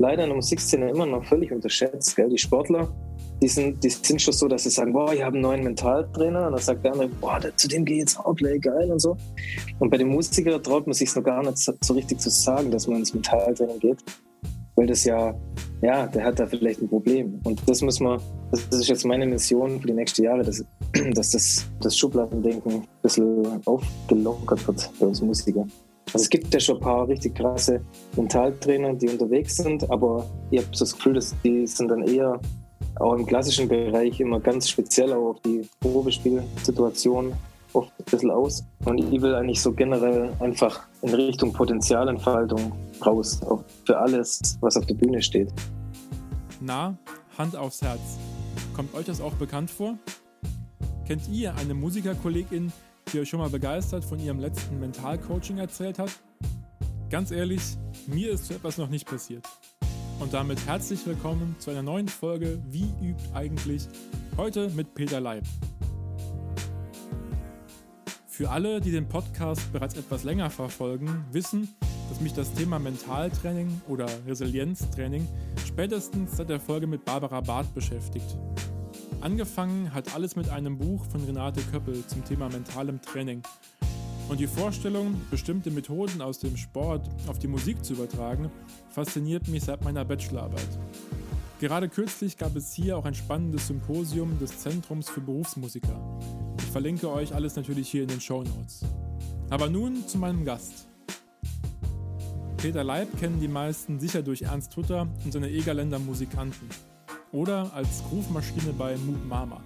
leider der Musikszene immer noch völlig unterschätzt. Gell? Die Sportler, die sind, die sind schon so, dass sie sagen, boah, ich habe einen neuen Mentaltrainer. Und dann sagt der andere, boah, zu dem geht jetzt Outplay, geil und so. Und bei den Musikern traut man sich noch gar nicht so, so richtig zu sagen, dass man ins Mentaltraining geht. Weil das ja, ja, der hat da vielleicht ein Problem. Und das muss man, das ist jetzt meine Mission für die nächsten Jahre, dass, dass das, das Schubladendenken ein bisschen aufgelockert wird bei uns Musiker. Also es gibt ja schon ein paar richtig krasse Mentaltrainer, die unterwegs sind, aber ich habe so das Gefühl, dass die sind dann eher auch im klassischen Bereich immer ganz speziell auch auf die Probespielsituation oft ein bisschen aus. Und ich will eigentlich so generell einfach in Richtung Potenzialentfaltung raus, auch für alles, was auf der Bühne steht. Na, Hand aufs Herz. Kommt euch das auch bekannt vor? Kennt ihr eine Musikerkollegin, die euch schon mal begeistert von ihrem letzten Mentalcoaching erzählt hat? Ganz ehrlich, mir ist so etwas noch nicht passiert. Und damit herzlich willkommen zu einer neuen Folge Wie übt eigentlich? Heute mit Peter Leib. Für alle, die den Podcast bereits etwas länger verfolgen, wissen, dass mich das Thema Mentaltraining oder Resilienztraining spätestens seit der Folge mit Barbara Barth beschäftigt. Angefangen hat alles mit einem Buch von Renate Köppel zum Thema mentalem Training. Und die Vorstellung, bestimmte Methoden aus dem Sport auf die Musik zu übertragen, fasziniert mich seit meiner Bachelorarbeit. Gerade kürzlich gab es hier auch ein spannendes Symposium des Zentrums für Berufsmusiker. Ich verlinke euch alles natürlich hier in den Show Notes. Aber nun zu meinem Gast. Peter Leib kennen die meisten sicher durch Ernst Hutter und seine Egerländer Musikanten oder als Rufmaschine bei Moop Mama.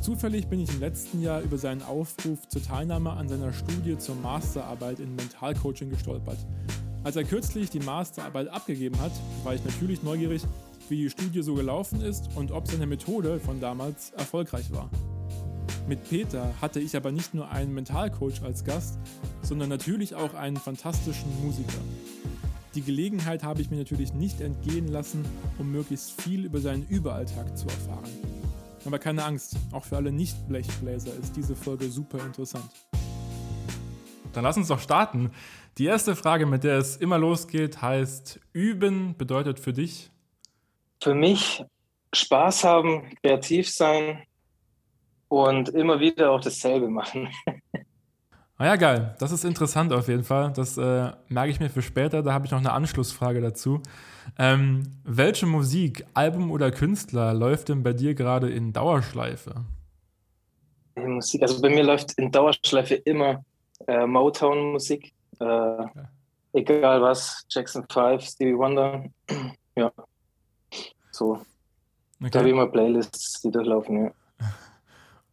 Zufällig bin ich im letzten Jahr über seinen Aufruf zur Teilnahme an seiner Studie zur Masterarbeit in Mentalcoaching gestolpert. Als er kürzlich die Masterarbeit abgegeben hat, war ich natürlich neugierig, wie die Studie so gelaufen ist und ob seine Methode von damals erfolgreich war. Mit Peter hatte ich aber nicht nur einen Mentalcoach als Gast, sondern natürlich auch einen fantastischen Musiker. Die Gelegenheit habe ich mir natürlich nicht entgehen lassen, um möglichst viel über seinen Überalltag zu erfahren. Aber keine Angst, auch für alle Nicht-Blechbläser ist diese Folge super interessant. Dann lass uns doch starten. Die erste Frage, mit der es immer losgeht, heißt, üben bedeutet für dich? Für mich Spaß haben, kreativ sein und immer wieder auch dasselbe machen. Ah ja, geil. Das ist interessant auf jeden Fall. Das äh, merke ich mir für später. Da habe ich noch eine Anschlussfrage dazu. Ähm, welche Musik, Album oder Künstler läuft denn bei dir gerade in Dauerschleife? Musik, also bei mir läuft in Dauerschleife immer äh, Motown-Musik. Äh, okay. Egal was, Jackson 5, Stevie Wonder. ja. So. Okay. Da habe ich immer Playlists, die durchlaufen, ja.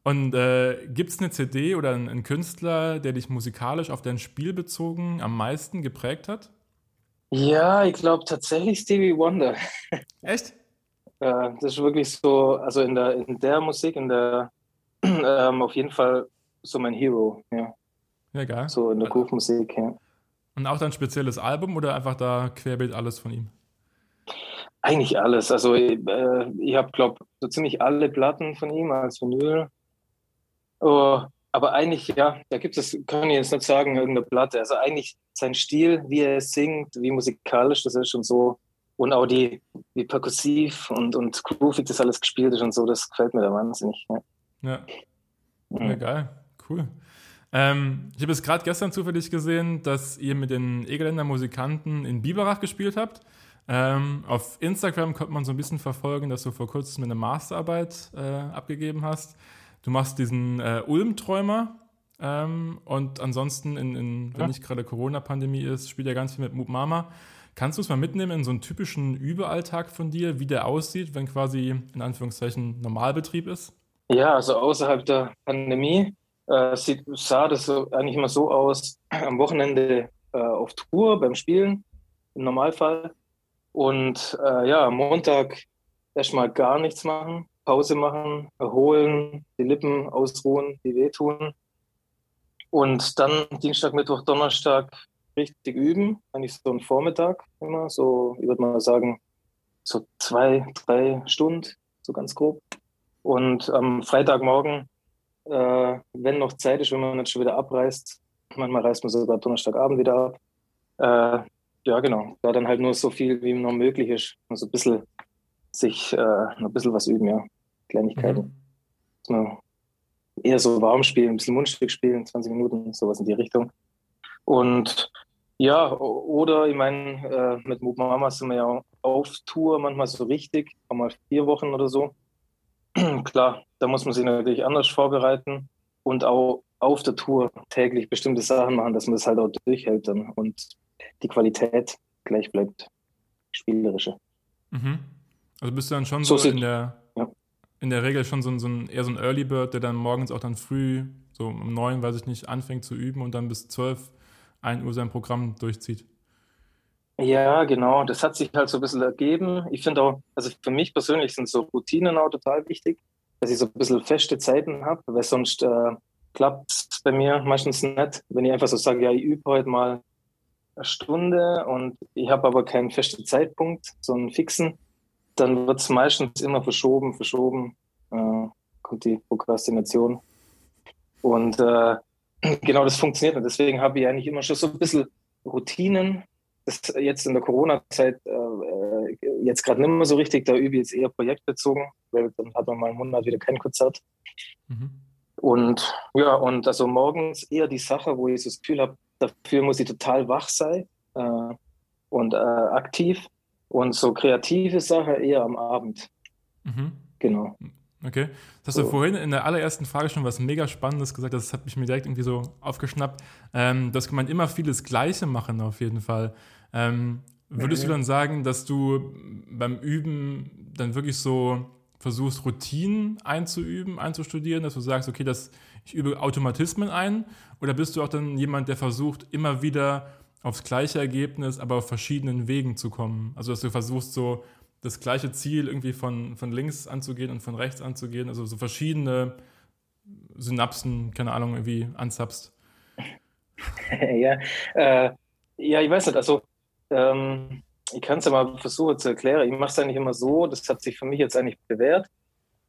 Und äh, gibt es eine CD oder einen, einen, Künstler, der dich musikalisch auf dein Spiel bezogen am meisten geprägt hat? Ja, ich glaube tatsächlich Stevie Wonder. Echt? äh, das ist wirklich so, also in der, in der Musik, in der ähm, auf jeden Fall so mein Hero, ja. Ja, geil. So in der Groove-Musik, ja. Und auch dein spezielles Album oder einfach da querbeet alles von ihm? Eigentlich alles. Also äh, ich habe, glaube so ziemlich alle Platten von ihm als Vinyl. Oh, aber eigentlich, ja, da gibt es, kann ich jetzt nicht sagen, irgendeine Platte. Also eigentlich sein Stil, wie er singt, wie musikalisch das ist und so. Und auch die, wie perkussiv und, und groovig das alles gespielt ist und so, das gefällt mir da wahnsinnig. Ja, ja. ja geil, cool. Ähm, ich habe es gerade gestern zufällig gesehen, dass ihr mit den Egeländer Musikanten in Biberach gespielt habt. Ähm, auf Instagram konnte man so ein bisschen verfolgen, dass du vor kurzem eine Masterarbeit äh, abgegeben hast. Du machst diesen äh, Ulm-Träumer ähm, und ansonsten, in, in, wenn ja. nicht gerade Corona-Pandemie ist, spielt er ganz viel mit Moop Mama. Kannst du es mal mitnehmen in so einen typischen Überalltag von dir, wie der aussieht, wenn quasi in Anführungszeichen Normalbetrieb ist? Ja, also außerhalb der Pandemie äh, sieht, sah das so, eigentlich immer so aus, am Wochenende äh, auf Tour beim Spielen, im Normalfall. Und äh, ja, am Montag erstmal gar nichts machen, Pause machen, erholen, die Lippen ausruhen, die wehtun. Und dann Dienstag, Mittwoch, Donnerstag richtig üben. Eigentlich so ein Vormittag immer, so, ich würde mal sagen, so zwei, drei Stunden, so ganz grob. Und am Freitagmorgen, äh, wenn noch Zeit ist, wenn man nicht schon wieder abreist, manchmal reist man sogar Donnerstagabend wieder ab, äh, ja, genau. Da dann halt nur so viel, wie noch möglich ist. Also ein bisschen sich äh, ein bisschen was üben, ja. Kleinigkeiten. Mhm. eher so warm spielen, ein bisschen Mundstück spielen, 20 Minuten, sowas in die Richtung. Und ja, oder ich meine, äh, mit Move Mama sind wir ja auf Tour, manchmal so richtig, mal vier Wochen oder so. Klar, da muss man sich natürlich anders vorbereiten und auch auf der Tour täglich bestimmte Sachen machen, dass man das halt auch durchhält dann und die Qualität gleich bleibt, spielerische. Mhm. Also bist du dann schon so, so in der. In der Regel schon so ein, so ein eher so ein Early Bird, der dann morgens auch dann früh, so um neun, weiß ich nicht, anfängt zu üben und dann bis zwölf, ein Uhr sein Programm durchzieht. Ja, genau. Das hat sich halt so ein bisschen ergeben. Ich finde auch, also für mich persönlich sind so Routinen auch total wichtig, dass ich so ein bisschen feste Zeiten habe, weil sonst äh, klappt es bei mir meistens nicht, wenn ich einfach so sage, ja, ich übe heute mal eine Stunde und ich habe aber keinen festen Zeitpunkt, so einen fixen, dann wird es meistens immer verschoben, verschoben, äh, kommt die Prokrastination. Und äh, genau das funktioniert nicht. Deswegen habe ich eigentlich immer schon so ein bisschen Routinen. Das jetzt in der Corona-Zeit äh, äh jetzt gerade nicht mehr so richtig, da übe ich jetzt eher projektbezogen, weil dann hat man mal einen Monat wieder kein Konzert. Mhm. Und ja, und also morgens eher die Sache, wo ich so das Gefühl habe, dafür muss ich total wach sein äh, und äh, aktiv. Und so kreative Sache eher am Abend. Mhm. Genau. Okay. Das hast so. du vorhin in der allerersten Frage schon was mega Spannendes gesagt. Das hat mich mir direkt irgendwie so aufgeschnappt. Ähm, dass man immer vieles Gleiche machen, auf jeden Fall. Ähm, würdest mhm. du dann sagen, dass du beim Üben dann wirklich so versuchst, Routinen einzuüben, einzustudieren, dass du sagst, okay, das, ich übe Automatismen ein? Oder bist du auch dann jemand, der versucht, immer wieder aufs gleiche Ergebnis, aber auf verschiedenen Wegen zu kommen? Also, dass du versuchst, so das gleiche Ziel irgendwie von, von links anzugehen und von rechts anzugehen, also so verschiedene Synapsen, keine Ahnung, irgendwie anzapst. ja, äh, ja, ich weiß nicht, also ähm, ich kann es ja mal versuchen zu erklären. Ich mache es eigentlich immer so, das hat sich für mich jetzt eigentlich bewährt.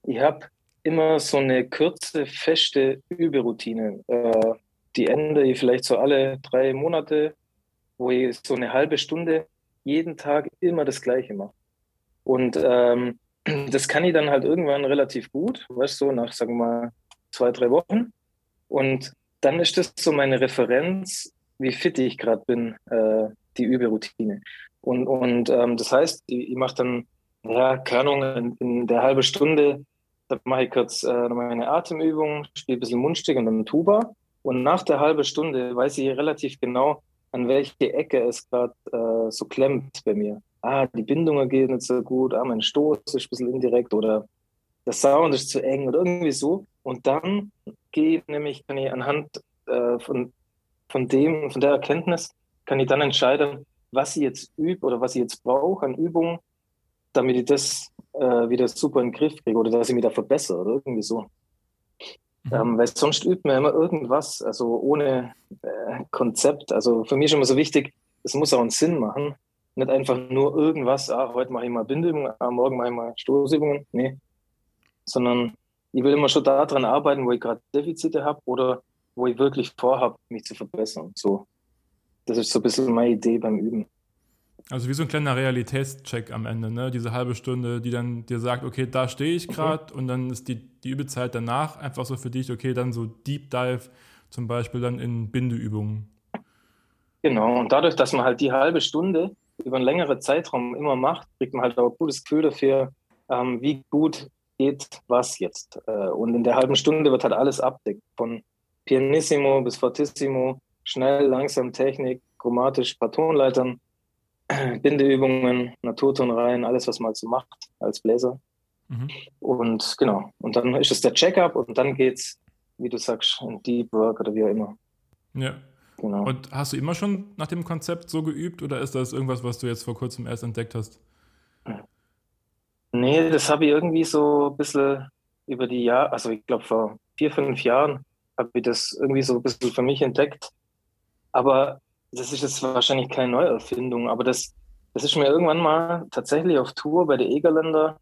Ich habe immer so eine kurze, feste Überoutine. Äh, die ändere ich vielleicht so alle drei Monate, wo ich so eine halbe Stunde jeden Tag immer das Gleiche mache. Und ähm, das kann ich dann halt irgendwann relativ gut, weißt du, so nach, sagen wir mal, zwei, drei Wochen. Und dann ist das so meine Referenz, wie fit ich gerade bin, äh, die Überoutine. Und, und ähm, das heißt, ich, ich mache dann, ja, keine in, in der halben Stunde, da mache ich kurz äh, meine Atemübung, spiele ein bisschen Mundstück und dann Tuba. Und nach der halben Stunde weiß ich relativ genau, an welche Ecke es gerade äh, so klemmt bei mir. Ah, die Bindungen gehen nicht so gut, ah, mein Stoß ist ein bisschen indirekt oder der Sound ist zu eng oder irgendwie so. Und dann gehe nämlich, kann ich anhand äh, von, von dem, von der Erkenntnis, kann ich dann entscheiden, was ich jetzt übe oder was ich jetzt brauche an Übungen, damit ich das äh, wieder super in den Griff kriege oder dass ich mich da verbessere oder irgendwie so. Mhm. Ähm, weil sonst übt man immer irgendwas, also ohne äh, Konzept. Also für mich ist immer so wichtig, es muss auch einen Sinn machen. Nicht einfach nur irgendwas, ah, heute mache ich mal Bindübungen, ah, morgen mache ich mal Stoßübungen. Nee. Sondern ich will immer schon daran arbeiten, wo ich gerade Defizite habe oder wo ich wirklich vorhabe, mich zu verbessern. So das ist so ein bisschen meine Idee beim Üben. Also wie so ein kleiner Realitätscheck am Ende, ne? Diese halbe Stunde, die dann dir sagt, okay, da stehe ich gerade mhm. und dann ist die, die Übezeit danach einfach so für dich, okay, dann so Deep Dive zum Beispiel dann in Bindeübungen. Genau, und dadurch, dass man halt die halbe Stunde über einen längeren Zeitraum immer macht, kriegt man halt auch ein gutes Gefühl dafür, ähm, wie gut geht was jetzt. Äh, und in der halben Stunde wird halt alles abdeckt, von Pianissimo bis Fortissimo, schnell, langsam Technik, chromatisch, paar Tonleitern, Bindeübungen, Naturtonreihen, alles, was man so macht als Bläser. Mhm. Und genau, und dann ist es der Checkup und dann geht's, wie du sagst, in Deep Work oder wie auch immer. Ja. Genau. Und hast du immer schon nach dem Konzept so geübt oder ist das irgendwas, was du jetzt vor kurzem erst entdeckt hast? Nee, das habe ich irgendwie so ein bisschen über die Jahre, also ich glaube vor vier, fünf Jahren habe ich das irgendwie so ein bisschen für mich entdeckt, aber das ist jetzt wahrscheinlich keine Neuerfindung, aber das, das ist mir irgendwann mal tatsächlich auf Tour bei der Egerländer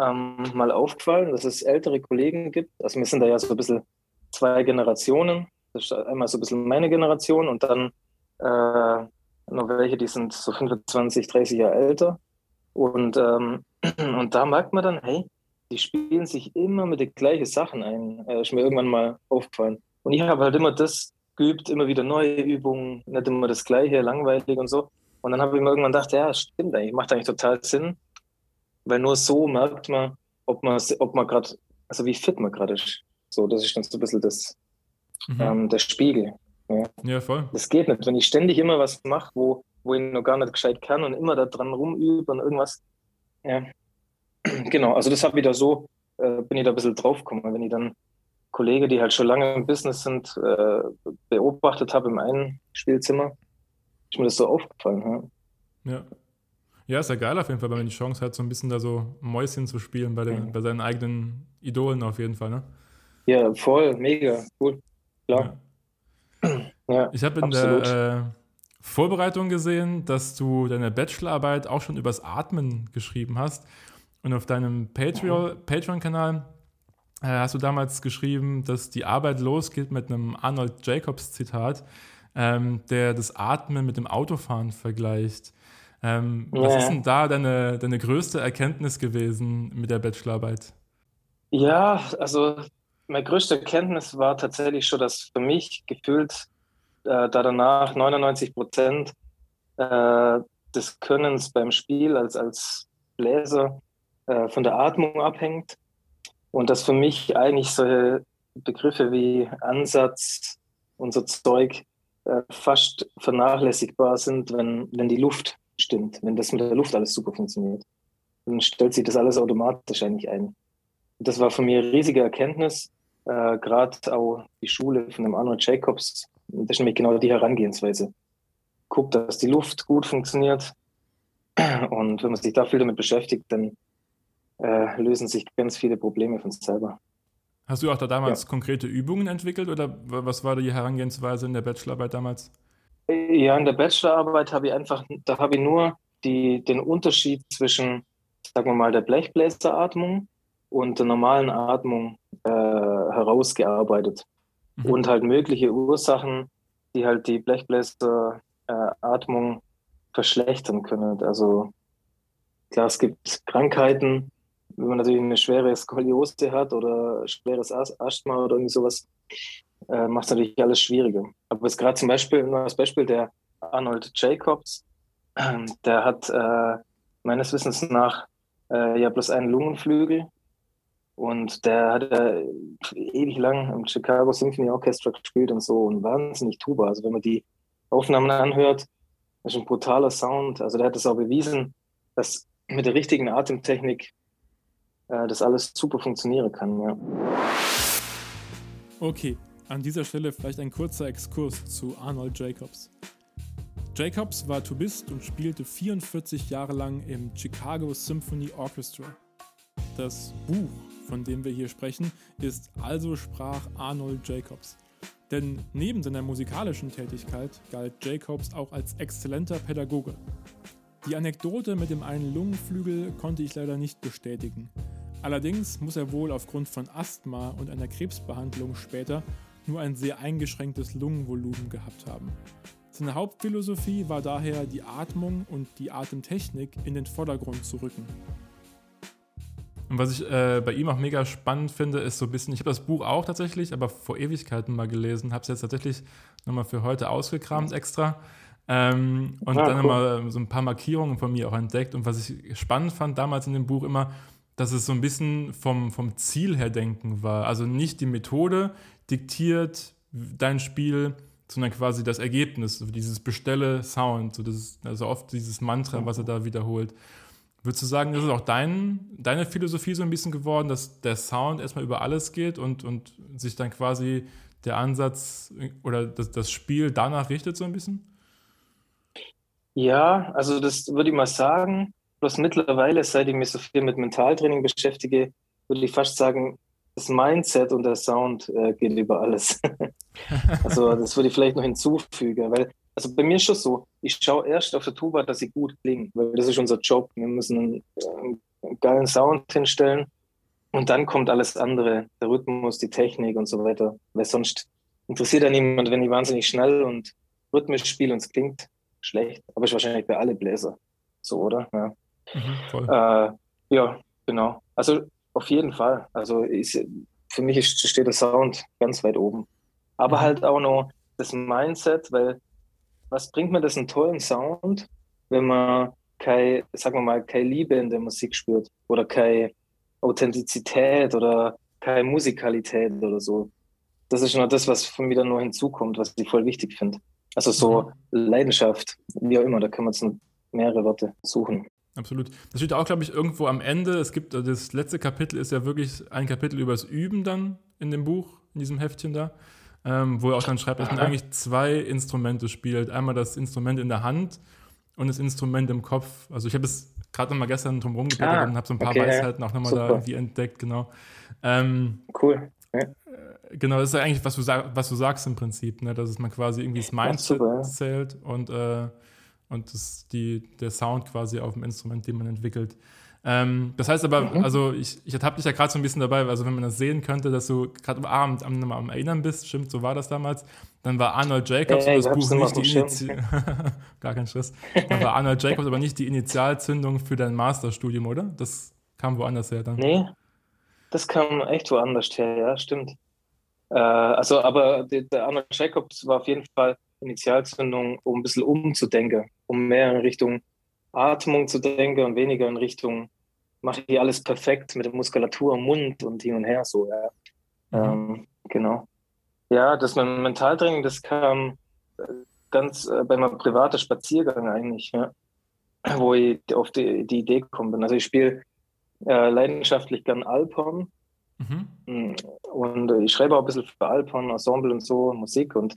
ähm, mal aufgefallen, dass es ältere Kollegen gibt. Also wir sind da ja so ein bisschen zwei Generationen. Das ist einmal so ein bisschen meine Generation und dann äh, noch welche, die sind so 25, 30 Jahre älter. Und, ähm, und da merkt man dann, hey, die spielen sich immer mit den gleichen Sachen ein. Äh, ist mir irgendwann mal aufgefallen. Und ich habe halt immer das geübt, immer wieder neue Übungen, nicht immer das Gleiche, langweilig und so. Und dann habe ich mir irgendwann gedacht, ja, stimmt eigentlich, macht eigentlich total Sinn, weil nur so merkt man, ob man, ob man gerade, also wie fit man gerade ist. So, das ist dann so ein bisschen das, mhm. ähm, der Spiegel. Ja. ja, voll. Das geht nicht. Wenn ich ständig immer was mache, wo, wo ich noch gar nicht gescheit kann und immer da dran rumübe und irgendwas, ja. Genau, also das habe ich da so, äh, bin ich da ein bisschen draufgekommen. Wenn ich dann Kollegen, die halt schon lange im Business sind, äh, beobachtet habe im einen Spielzimmer, ist mir das so aufgefallen. Ja. ja. Ja, ist ja geil auf jeden Fall, wenn man die Chance hat, so ein bisschen da so Mäuschen zu spielen bei, den, bei seinen eigenen Idolen auf jeden Fall, ne? Ja, voll, mega, cool. Klar. Ja. ja ich habe in absolut. der äh, Vorbereitung gesehen, dass du deine Bachelorarbeit auch schon übers Atmen geschrieben hast. Und auf deinem Patreon-Kanal äh, hast du damals geschrieben, dass die Arbeit losgeht mit einem Arnold Jacobs-Zitat, ähm, der das Atmen mit dem Autofahren vergleicht. Ähm, ja. Was ist denn da deine, deine größte Erkenntnis gewesen mit der Bachelorarbeit? Ja, also meine größte Erkenntnis war tatsächlich schon, dass für mich gefühlt äh, da danach 99 Prozent äh, des Könnens beim Spiel als, als Bläser äh, von der Atmung abhängt und dass für mich eigentlich solche Begriffe wie Ansatz und so Zeug äh, fast vernachlässigbar sind, wenn, wenn die Luft stimmt, wenn das mit der Luft alles super funktioniert. Dann stellt sich das alles automatisch eigentlich ein. Und das war für mich eine riesige Erkenntnis, äh, gerade auch die Schule von dem Arnold Jacobs. Das ist nämlich genau die Herangehensweise. Guckt, dass die Luft gut funktioniert. Und wenn man sich da viel damit beschäftigt, dann äh, lösen sich ganz viele Probleme von selber. Hast du auch da damals ja. konkrete Übungen entwickelt oder was war die Herangehensweise in der Bachelorarbeit damals? Ja, in der Bachelorarbeit habe ich einfach, da habe ich nur die, den Unterschied zwischen, sagen wir mal, der Blechbläseratmung und der normalen Atmung äh, herausgearbeitet. Mhm. Und halt mögliche Ursachen, die halt die Blechbläseratmung äh, verschlechtern können. Also klar, es gibt Krankheiten, wenn man natürlich eine schwere Skoliose hat oder schweres Asthma oder irgendwie sowas, äh, macht es natürlich alles schwieriger. Aber es gerade zum Beispiel, nur als Beispiel, der Arnold Jacobs, äh, der hat äh, meines Wissens nach äh, ja bloß einen Lungenflügel und der hat äh, ewig lang im Chicago Symphony Orchestra gespielt und so und wahnsinnig Tuba. Also wenn man die Aufnahmen anhört, ist ein brutaler Sound. Also der hat es auch bewiesen, dass mit der richtigen Atemtechnik äh, das alles super funktionieren kann. Ja. Okay, an dieser Stelle vielleicht ein kurzer Exkurs zu Arnold Jacobs. Jacobs war Tubist und spielte 44 Jahre lang im Chicago Symphony Orchestra. Das Buch, von dem wir hier sprechen, ist Also sprach Arnold Jacobs. Denn neben seiner musikalischen Tätigkeit galt Jacobs auch als exzellenter Pädagoge. Die Anekdote mit dem einen Lungenflügel konnte ich leider nicht bestätigen. Allerdings muss er wohl aufgrund von Asthma und einer Krebsbehandlung später nur ein sehr eingeschränktes Lungenvolumen gehabt haben. Seine Hauptphilosophie war daher, die Atmung und die Atemtechnik in den Vordergrund zu rücken. Und was ich äh, bei ihm auch mega spannend finde, ist so ein bisschen, ich habe das Buch auch tatsächlich, aber vor Ewigkeiten mal gelesen, habe es jetzt tatsächlich nochmal für heute ausgekramt extra. Ähm, und ja, dann cool. nochmal so ein paar Markierungen von mir auch entdeckt. Und was ich spannend fand damals in dem Buch immer, dass es so ein bisschen vom, vom Ziel her denken war. Also nicht die Methode diktiert dein Spiel, sondern quasi das Ergebnis, so dieses Bestelle Sound, so also oft dieses Mantra, was er da wiederholt. Würdest du sagen, das ist auch dein, deine Philosophie so ein bisschen geworden, dass der Sound erstmal über alles geht und, und sich dann quasi der Ansatz oder das, das Spiel danach richtet so ein bisschen? Ja, also das würde ich mal sagen. Bloß mittlerweile, seit ich mich so viel mit Mentaltraining beschäftige, würde ich fast sagen, das Mindset und der Sound äh, geht über alles. also das würde ich vielleicht noch hinzufügen, weil also bei mir ist schon so, ich schaue erst auf der Tuba, dass sie gut klingt, weil das ist unser Job. Wir müssen einen, einen geilen Sound hinstellen und dann kommt alles andere, der Rhythmus, die Technik und so weiter, weil sonst interessiert ja niemand, wenn ich wahnsinnig schnell und rhythmisch spiele und es klingt schlecht. Aber ist wahrscheinlich bei alle Bläser so, oder? Ja, Mhm, äh, ja genau. Also auf jeden Fall. Also ist, für mich ist, steht der Sound ganz weit oben. Aber Mhm. halt auch noch das Mindset, weil was bringt mir das einen tollen Sound, wenn man keine, sagen wir mal, keine Liebe in der Musik spürt oder keine Authentizität oder keine Musikalität oder so. Das ist noch das, was von mir dann nur hinzukommt, was ich voll wichtig finde. Also so Leidenschaft, wie auch immer, da kann man jetzt mehrere Worte suchen. Absolut. Das steht auch, glaube ich, irgendwo am Ende. Es gibt, äh, das letzte Kapitel ist ja wirklich ein Kapitel übers Üben dann in dem Buch, in diesem Heftchen da, ähm, wo er auch dann schreibt, dass man eigentlich zwei Instrumente spielt. Einmal das Instrument in der Hand und das Instrument im Kopf. Also ich habe es gerade noch mal gestern drum rumgeblättert Ah, und habe so ein paar okay. Weisheiten auch nochmal da irgendwie entdeckt, genau. Ähm, Cool. Ja. Genau, das ist ja eigentlich, was du, was du sagst im Prinzip, ne? dass es man quasi irgendwie das Mindset super, ja. zählt und, äh, und das, die, der Sound quasi auf dem Instrument, den man entwickelt. Ähm, das heißt aber, Mhm. also ich, ich ertappe dich ja gerade so ein bisschen dabei, also wenn man das sehen könnte, dass du gerade am Abend am, am Erinnern bist, stimmt, so war das damals, dann war Arnold Jacobs Ja, das Buch nicht die dem Initial gar kein Stress, dann war Arnold Jacobs aber nicht die Initialzündung für dein Masterstudium, oder? Das kam woanders her dann. Nee, das kam echt woanders her, ja, stimmt. Äh, also, aber der Arnold Jacobs war auf jeden Fall Initialzündung, um ein bisschen umzudenken, um mehr in Richtung Atmung zu denken und weniger in Richtung, mache ich alles perfekt mit der Muskulatur im Mund und hin und her, so, ja. Mhm. Ähm, genau. Ja, das mit dem Mentaltraining, das kam äh, ganz äh, bei meinem privaten Spaziergang eigentlich, ja, wo ich auf die, die Idee gekommen bin. Also ich spiele äh, leidenschaftlich gern Alphorn Mhm. Mm, und äh, ich schreibe auch ein bisschen für Alphorn, Ensemble und so, Musik und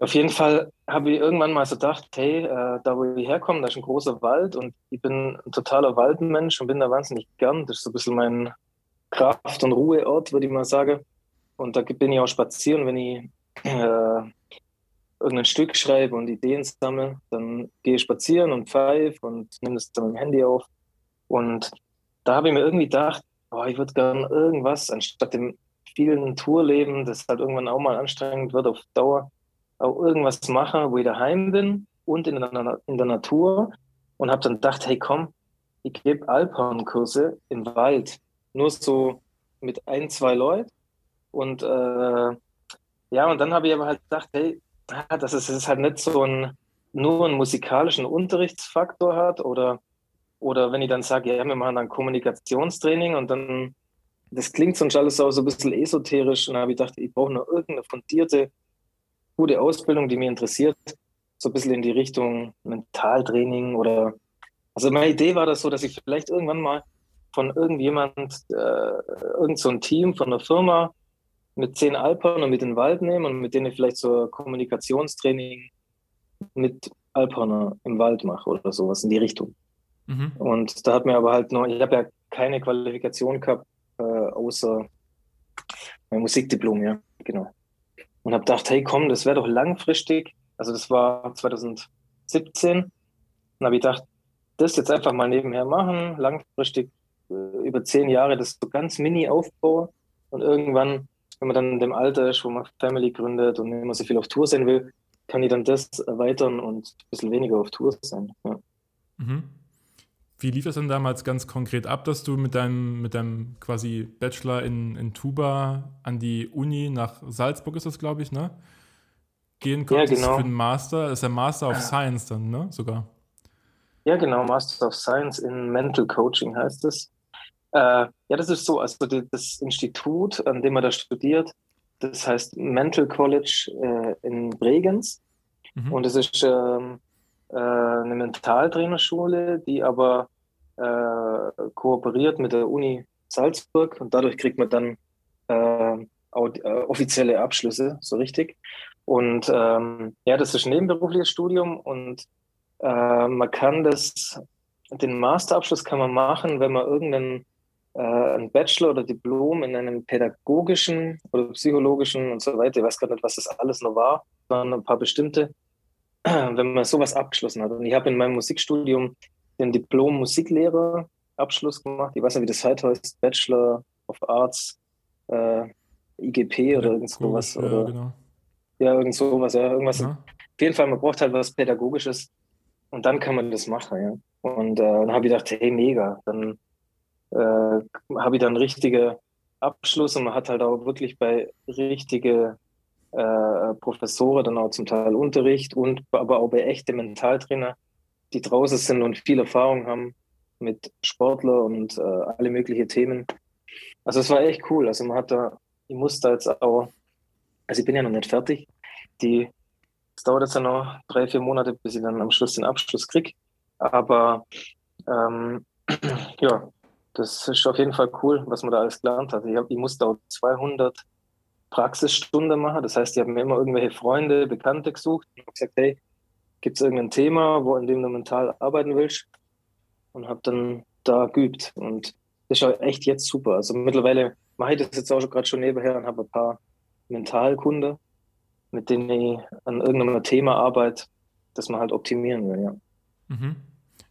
auf jeden Fall habe ich irgendwann mal so gedacht, hey, äh, da wo ich herkomme, da ist ein großer Wald und ich bin ein totaler Waldmensch und bin da wahnsinnig gern. Das ist so ein bisschen mein Kraft- und Ruheort, würde ich mal sagen. Und da bin ich auch spazieren, wenn ich äh, irgendein Stück schreibe und Ideen sammle, dann gehe ich spazieren und pfeife und nehme das dann mit dem Handy auf. Und da habe ich mir irgendwie gedacht, oh, ich würde gern irgendwas, anstatt dem vielen Tourleben, das halt irgendwann auch mal anstrengend wird auf Dauer, auch irgendwas machen, wo ich daheim bin und in der, in der Natur. Und habe dann gedacht, hey komm, ich gebe Alphornkurse im Wald. Nur so mit ein, zwei Leuten. Und äh, ja, und dann habe ich aber halt gedacht, hey, ah, dass es, dass es halt nicht so ein, nur einen musikalischen Unterrichtsfaktor hat oder, oder wenn ich dann sage, ja, wir machen dann Kommunikationstraining und dann, das klingt sonst alles auch so ein bisschen esoterisch und dann habe ich gedacht, ich brauche noch irgendeine fundierte, gute Ausbildung, die mich interessiert, so ein bisschen in die Richtung Mentaltraining oder, also meine Idee war das so, dass ich vielleicht irgendwann mal von irgendjemand, äh, irgend so ein Team von einer Firma mit zehn Alpern und mit in den Wald nehmen und mit denen vielleicht so Kommunikationstraining mit Alperner im Wald mache oder sowas in die Richtung. Mhm. Und da hat mir aber halt noch, ich habe ja keine Qualifikation gehabt, äh, außer mein Musikdiplom, ja, genau. Und habe gedacht, hey komm, das wäre doch langfristig. Also das war 2017. Dann habe ich gedacht, das jetzt einfach mal nebenher machen, langfristig äh, über zehn Jahre das so ganz mini aufbauen und irgendwann, wenn man dann in dem Alter ist, wo man Family gründet und mehr so viel auf Tour sein will, kann ich dann das erweitern und ein bisschen weniger auf Tour sein. Ja. Mhm. Wie lief das denn damals ganz konkret ab, dass du mit deinem, mit deinem quasi Bachelor in, in Tuba an die Uni nach Salzburg ist das, glaube ich, ne? Gehen konntest genau. für den Master. Das ist der Master of Science dann, ne? Sogar. Ja, genau, Master of Science in Mental Coaching heißt es. Äh, ja, das ist so, also die, das Institut, an dem man da studiert, das heißt Mental College äh, in Bregenz. Mhm. Und es ist ähm, äh, eine Mentaltrainerschule, die aber äh, kooperiert mit der Uni Salzburg und dadurch kriegt man dann äh, äh, offizielle Abschlüsse, so richtig. Und ähm, ja, das ist ein nebenberufliches Studium und äh, man kann das, den Masterabschluss kann man machen, wenn man irgendeinen äh, ein Bachelor oder Diplom in einem pädagogischen oder psychologischen und so weiter, ich weiß gar nicht, was das alles noch war, waren ein paar bestimmte, wenn man sowas abgeschlossen hat. Und ich habe in meinem Musikstudium den Diplom Musiklehrer Abschluss gemacht. Ich weiß nicht, wie das heute heißt, Bachelor of Arts, äh, IGP oder irgend sowas. Ja, oder, genau. ja, irgend sowas, ja, irgendwas Ja. jeden Fall, man braucht halt was Pädagogisches und dann kann man das machen, ja. Und äh, dann habe ich gedacht, hey, mega. Dann äh, habe ich dann richtige Abschluss und man hat halt auch wirklich bei richtige äh, Professoren dann auch zum Teil Unterricht und aber auch bei echten Mentaltrainer, die draußen sind und viel Erfahrung haben mit Sportler und äh, alle möglichen Themen. Also es war echt cool. Also man hat da, ich muss da jetzt auch, also ich bin ja noch nicht fertig. Die, es dauert jetzt ja noch drei, vier Monate, bis ich dann am Schluss den Abschluss kriege. Aber ähm, ja, das ist auf jeden Fall cool, was man da alles gelernt hat. Ich, hab, ich musste auch 200 Praxisstunden machen. Das heißt, ich habe mir immer irgendwelche Freunde, Bekannte gesucht und gesagt, hey, gibt es irgendein Thema, wo an dem du mental arbeiten willst? Und habe dann da geübt. Und das ist echt jetzt super. Also mittlerweile mache ich das jetzt auch gerade schon nebenher und habe ein paar Mentalkunde, mit denen ich an irgendeinem Thema arbeite, das man halt optimieren will, ja. Mhm.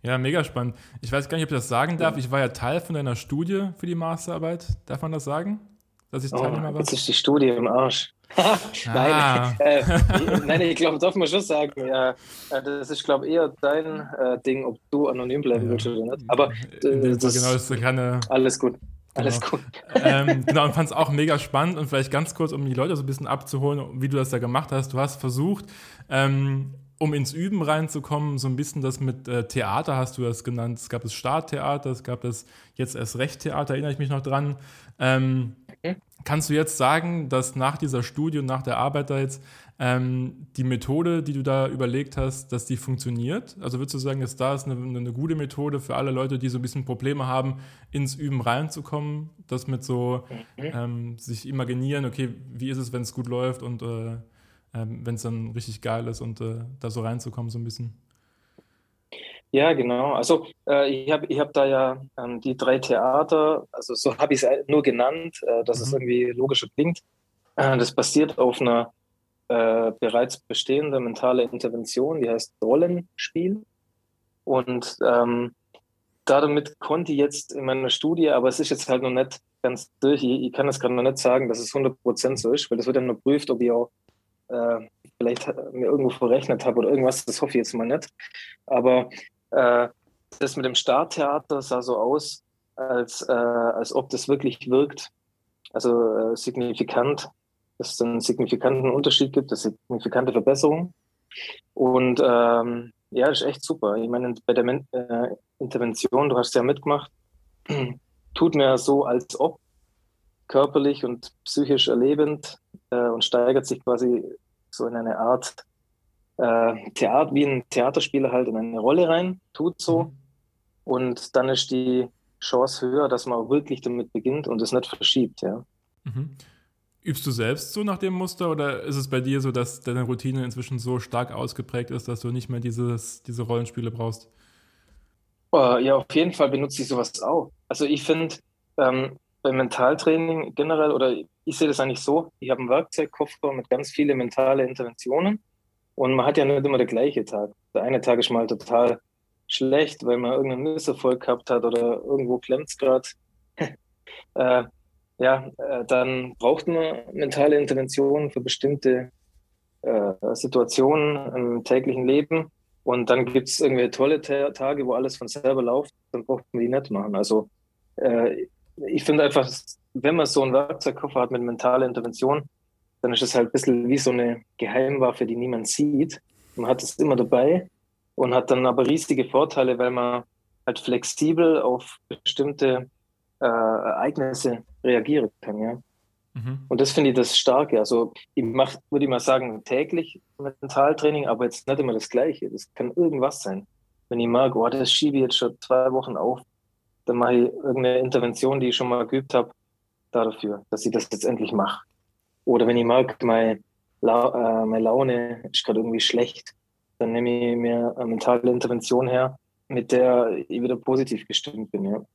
Ja, mega spannend. Ich weiß gar nicht, ob ich das sagen darf. Ich war ja Teil von deiner Studie für die Masterarbeit. Darf man das sagen? Dass ich Teilnehmer oh, war? Jetzt ist die Studie im Arsch. nein, ah. äh, nein, ich glaube, darf man schon sagen. Ja, äh, das ist, glaube ich, eher dein äh, Ding, ob du anonym bleiben ja. willst oder nicht. Aber äh, das, genau, das ist keine, alles gut. Alles genau. gut. ähm, genau, und fand es auch mega spannend und vielleicht ganz kurz, um die Leute so ein bisschen abzuholen, wie du das da gemacht hast. Du hast versucht, ähm, um ins Üben reinzukommen, so ein bisschen das mit äh, Theater hast du das genannt. Es gab das Starttheater, es gab das jetzt erst Recht Theater, erinnere ich mich noch dran. Ähm, Kannst du jetzt sagen, dass nach dieser Studie und nach der Arbeit da jetzt ähm, die Methode, die du da überlegt hast, dass die funktioniert? Also würdest du sagen, dass da ist eine, eine, gute Methode für alle Leute, die so ein bisschen Probleme haben, ins Üben reinzukommen, das mit so mhm. ähm, sich imaginieren, okay, wie ist es, wenn es gut läuft und äh, ähm, wenn es dann richtig geil ist und äh, da so reinzukommen, so ein bisschen. Ja, genau. Also äh, ich habe ich hab da ja ähm, die drei Theater, also so habe ich es nur genannt, äh, dass mhm. es irgendwie logischer klingt. Äh, das basiert auf einer äh, bereits bestehenden mentalen Intervention, die heißt Rollenspiel. Und ähm, damit konnte ich jetzt in meiner Studie, aber es ist jetzt halt noch nicht ganz durch, ich, ich kann das gerade noch nicht sagen, dass es 100% so ist, weil das wird dann nur prüft, ob ich auch äh, vielleicht mir irgendwo verrechnet habe oder irgendwas, das hoffe ich jetzt mal nicht. Aber äh, das mit dem Starttheater sah so aus, als, äh, als ob das wirklich wirkt, also äh, signifikant, dass es einen signifikanten Unterschied gibt, eine signifikante Verbesserung. Und ähm, ja, das ist echt super. Ich meine, bei der Men äh, Intervention, du hast ja mitgemacht, tut mir so, als ob körperlich und psychisch erlebend äh, und steigert sich quasi so in eine Art äh, Theater, wie ein Theaterspieler halt in eine Rolle rein, tut so. Mhm. Und dann ist die Chance höher, dass man auch wirklich damit beginnt und es nicht verschiebt, ja. Mhm. Übst du selbst so nach dem Muster oder ist es bei dir so, dass deine Routine inzwischen so stark ausgeprägt ist, dass du nicht mehr dieses, diese Rollenspiele brauchst? Uh, ja, auf jeden Fall benutze ich sowas auch. Also ich finde, ähm, beim Mentaltraining generell, oder ich sehe das eigentlich so, ich habe einen Werkzeugkoffer mit ganz vielen mentalen Interventionen und man hat ja nicht immer den gleichen Tag. Der eine Tag ist mal total schlecht, weil man irgendeinen Misserfolg gehabt hat oder irgendwo klemmt es gerade. äh, ja, äh, dann braucht man mentale Interventionen für bestimmte äh, Situationen im täglichen Leben. Und dann gibt es irgendwie tolle Tage, wo alles von selber läuft, dann braucht man die nicht machen. Also äh, ich finde einfach, wenn man so einen Werkzeugkoffer hat mit mentaler Intervention, dann ist es halt ein bisschen wie so eine Geheimwaffe, die niemand sieht. Man hat es immer dabei und hat dann aber riesige Vorteile, weil man halt flexibel auf bestimmte äh, Ereignisse reagieren kann, ja. Mhm. Und das finde ich das Starke. Also ich mache, würde ich mal sagen, täglich Mentaltraining, aber jetzt nicht immer das Gleiche. Das kann irgendwas sein. Wenn ich merke, oh, das schiebe ich jetzt schon zwei Wochen auf, dann mache ich irgendeine Intervention, die ich schon mal geübt habe, dafür, dass ich das jetzt endlich mache. Oder wenn ich merke, meine, La äh, meine Laune ist gerade irgendwie schlecht, dann nehme ich mir eine mentale Intervention her, mit der ich wieder positiv gestimmt bin. Ja.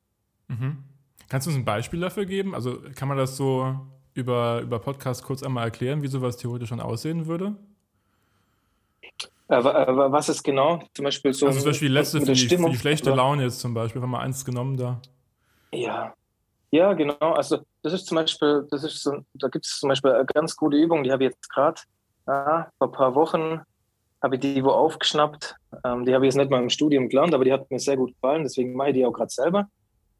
Mhm. Kannst du uns ein Beispiel dafür geben? Also kann man das so über, über Podcast kurz einmal erklären, wie sowas theoretisch schon aussehen würde? Äh, äh was ist genau? Zum Beispiel so. Also zum Beispiel die letzte für die, für die, schlechte Laune jetzt zum Beispiel, haben wir eins genommen da. Ja, ja, genau. Also das ist zum Beispiel, das ist so, da gibt es zum Beispiel eine ganz gute Übung, die habe ich jetzt gerade ja, vor ein paar Wochen habe ich die wo aufgeschnappt. Ähm, die habe ich jetzt nicht mal im Studium gelernt, aber die hat mir sehr gut gefallen, deswegen mache ich die auch gerade selber,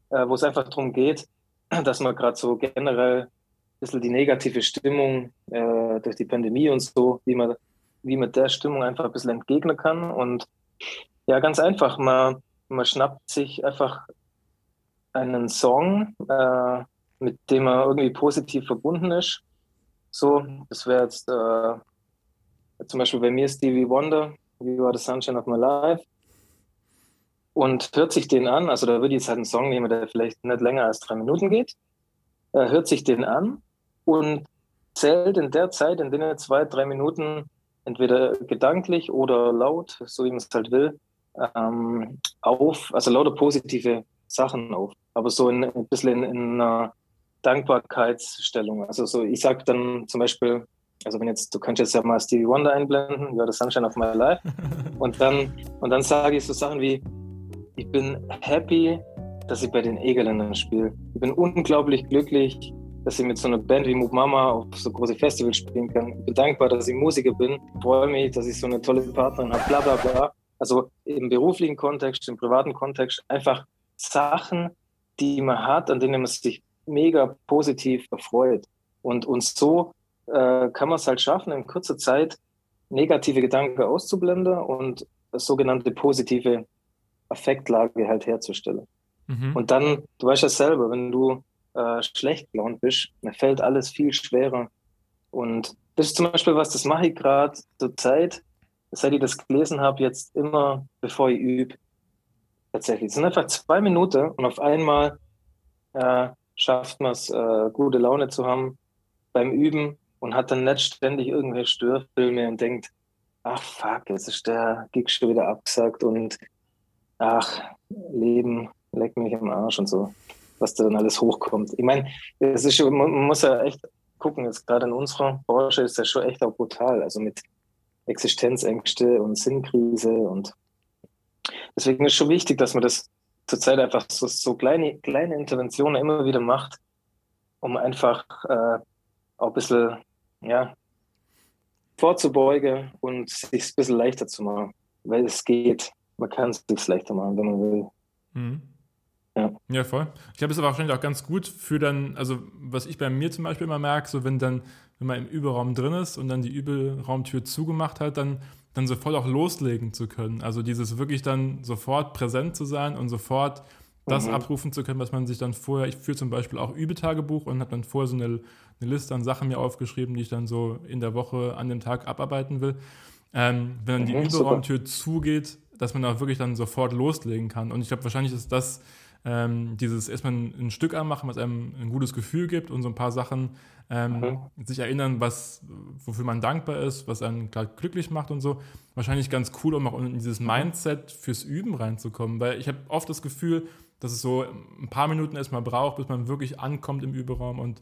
äh, wo es einfach darum geht, dass man gerade so generell ein bisschen die negative Stimmung äh, durch die Pandemie und so, wie man, wie man der Stimmung einfach ein bisschen entgegnen kann. Und ja, ganz einfach, man, man schnappt sich einfach einen Song, äh, mit dem man irgendwie positiv verbunden ist. So, das wäre jetzt äh, zum Beispiel bei mir Stevie Wonder, You Are the Sunshine of My Life. Und hört sich den an, also da würde ich jetzt halt einen Song nehmen, der vielleicht nicht länger als drei Minuten geht. Er hört sich den an und zählt in der Zeit, in den zwei, drei Minuten, entweder gedanklich oder laut, so wie man es halt will, ähm, auf, also lauter positive Sachen auf. Aber so in, ein bisschen in, in einer Dankbarkeitsstellung. Also so, ich sage dann zum Beispiel, also wenn jetzt, du kannst jetzt ja mal Stevie Wonder einblenden, ja, the sunshine of my life. Und dann, und dann sage ich so Sachen wie, ich bin happy, dass ich bei den Egerländern spiele. Ich bin unglaublich glücklich, dass ich mit so einer Band wie Moop Mama auf so große Festivals spielen kann. Ich bin dankbar, dass ich Musiker bin. Freue mich, dass ich so eine tolle Partnerin habe, bla bla bla. Also im beruflichen Kontext, im privaten Kontext, einfach Sachen, die man hat, an denen man sich mega positiv erfreut. Und, und so äh, kann man es halt schaffen, in kurzer Zeit negative Gedanken auszublenden und sogenannte positive Affektlage halt herzustellen. Mhm. Und dann, du weißt ja selber, wenn du äh, schlecht gelaunt bist, dann fällt alles viel schwerer. Und das ist zum Beispiel was, das mache ich gerade zur Zeit, seit ich das gelesen habe, jetzt immer, bevor ich übe. Tatsächlich. Es sind einfach zwei Minuten und auf einmal äh, schafft man es, äh, gute Laune zu haben beim Üben und hat dann nicht ständig irgendwelche Störfilme und denkt, ach fuck, jetzt ist der Gig schon wieder abgesagt und ach, Leben, leck mich im Arsch und so, was da dann alles hochkommt. Ich meine, es ist schon, man muss ja echt gucken, jetzt gerade in unserer Branche ist das schon echt auch brutal, also mit Existenzängste und Sinnkrise und deswegen ist schon wichtig, dass man das zurzeit einfach so, so kleine, kleine Interventionen immer wieder macht, um einfach äh, auch ein bisschen ja, vorzubeugen und sich ein bisschen leichter zu machen. Weil es geht. Man kann es sich leichter machen, wenn man will. Mhm. Ja. ja, voll. Ich glaube, es ist aber wahrscheinlich auch ganz gut für dann, also was ich bei mir zum Beispiel immer merke, so wenn dann, wenn man im Überraum drin ist und dann die Übelraumtür zugemacht hat, dann dann sofort auch loslegen zu können. Also dieses wirklich dann sofort präsent zu sein und sofort das mhm. abrufen zu können, was man sich dann vorher, ich führe zum Beispiel auch Übetagebuch und habe dann vorher so eine, eine, Liste an Sachen mir aufgeschrieben, die ich dann so in der Woche an dem Tag abarbeiten will. Ähm, wenn dann mhm, die Überraumtür zugeht, dass man auch wirklich dann sofort loslegen kann. Und ich glaube, wahrscheinlich ist das ähm, dieses erstmal ein, Stück anmachen, was einem ein gutes Gefühl gibt und so ein paar Sachen ähm, mhm. sich erinnern, was, wofür man dankbar ist, was einen glücklich macht und so. Wahrscheinlich ganz cool, um auch in dieses mhm. Mindset fürs Üben reinzukommen, weil ich habe oft das Gefühl, dass es so ein paar Minuten erstmal braucht, bis man wirklich ankommt im Überraum und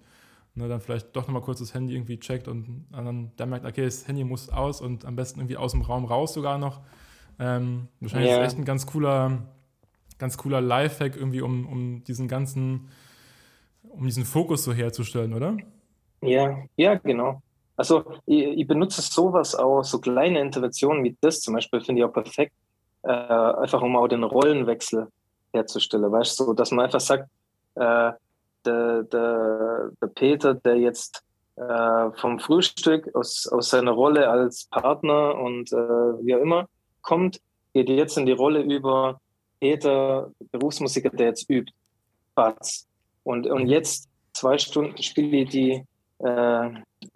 ne, dann vielleicht doch nochmal kurz das Handy irgendwie checkt und dann, dann merkt, okay, das Handy muss aus und am besten irgendwie aus dem Raum raus sogar noch. Ähm, wahrscheinlich yeah. ist es echt ein ganz cooler, ganz cooler Lifehack irgendwie, um, um diesen ganzen, um diesen Fokus so herzustellen, oder? Ja, ja, genau. Also ich, ich benutze sowas auch, so kleine Interventionen wie das zum Beispiel, finde ich auch perfekt, äh, einfach um auch den Rollenwechsel herzustellen, weißt du, so, dass man einfach sagt, äh, der, der, der Peter, der jetzt äh, vom Frühstück aus, aus seiner Rolle als Partner und äh, wie auch immer kommt, geht jetzt in die Rolle über Peter, Berufsmusiker, der jetzt übt. Batz. Und, und jetzt zwei Stunden spiele ich die, äh,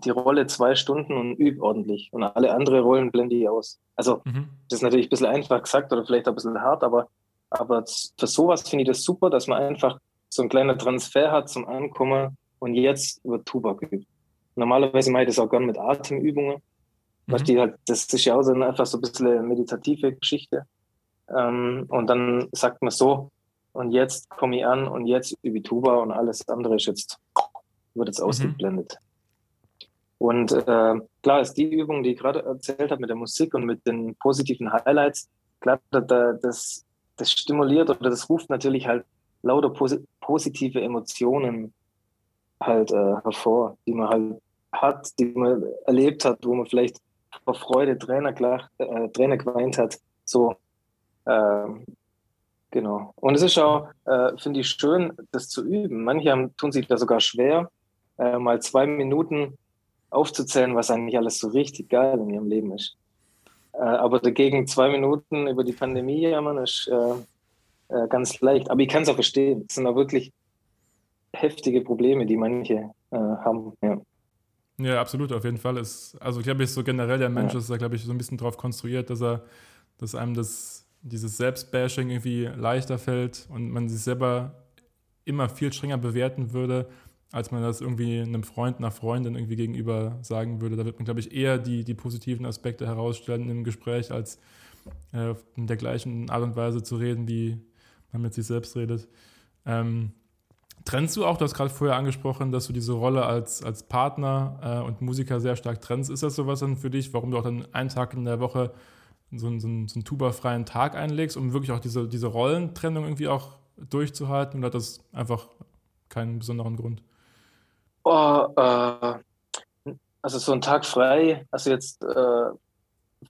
die Rolle zwei Stunden und übe ordentlich. Und alle andere Rollen blende ich aus. Also, mhm. das ist natürlich ein bisschen einfach gesagt oder vielleicht auch ein bisschen hart, aber, aber für sowas finde ich das super, dass man einfach so ein kleiner Transfer hat zum Ankommen und jetzt über Tuba übt. Normalerweise mache ich das auch gerne mit Atemübungen. Mhm. Die halt, das ist ja auch so einfach so ein bisschen eine meditative Geschichte. Ähm, und dann sagt man so, und jetzt komme ich an und jetzt übe Tuba und alles andere ist jetzt, wird jetzt mhm. ausgeblendet. Und äh, klar ist die Übung, die ich gerade erzählt habe mit der Musik und mit den positiven Highlights, klar, das, das stimuliert oder das ruft natürlich halt lauter posi positive Emotionen halt äh, hervor, die man halt hat, die man erlebt hat, wo man vielleicht vor Freude Trainer, klar, äh, Trainer geweint hat. So, äh, genau. Und es ist auch, äh, finde ich, schön, das zu üben. Manche haben, tun sich da sogar schwer, äh, mal zwei Minuten aufzuzählen, was eigentlich alles so richtig geil in ihrem Leben ist. Äh, aber dagegen zwei Minuten über die Pandemie jammern ist äh, äh, ganz leicht. Aber ich kann es auch verstehen. Es sind auch wirklich heftige Probleme, die manche äh, haben. Ja. ja. absolut, auf jeden Fall. Ist, also ich glaube, so generell der Mensch ja. ist da, glaube ich, so ein bisschen drauf konstruiert, dass er, dass einem das, dieses Selbstbashing irgendwie leichter fällt und man sich selber immer viel strenger bewerten würde, als man das irgendwie einem Freund, einer Freundin irgendwie gegenüber sagen würde. Da wird man, glaube ich, eher die, die positiven Aspekte herausstellen im Gespräch, als äh, in der gleichen Art und Weise zu reden, wie man mit sich selbst redet. Ähm, trennst du auch, du hast gerade vorher angesprochen, dass du diese Rolle als, als Partner äh, und Musiker sehr stark trennst. Ist das sowas dann für dich, warum du auch dann einen Tag in der Woche so, einen, so einen, so einen tuberfreien Tag einlegst, um wirklich auch diese, diese Rollentrennung irgendwie auch durchzuhalten? Oder hat das einfach keinen besonderen Grund? Oh, äh, also so ein Tag frei, also jetzt äh,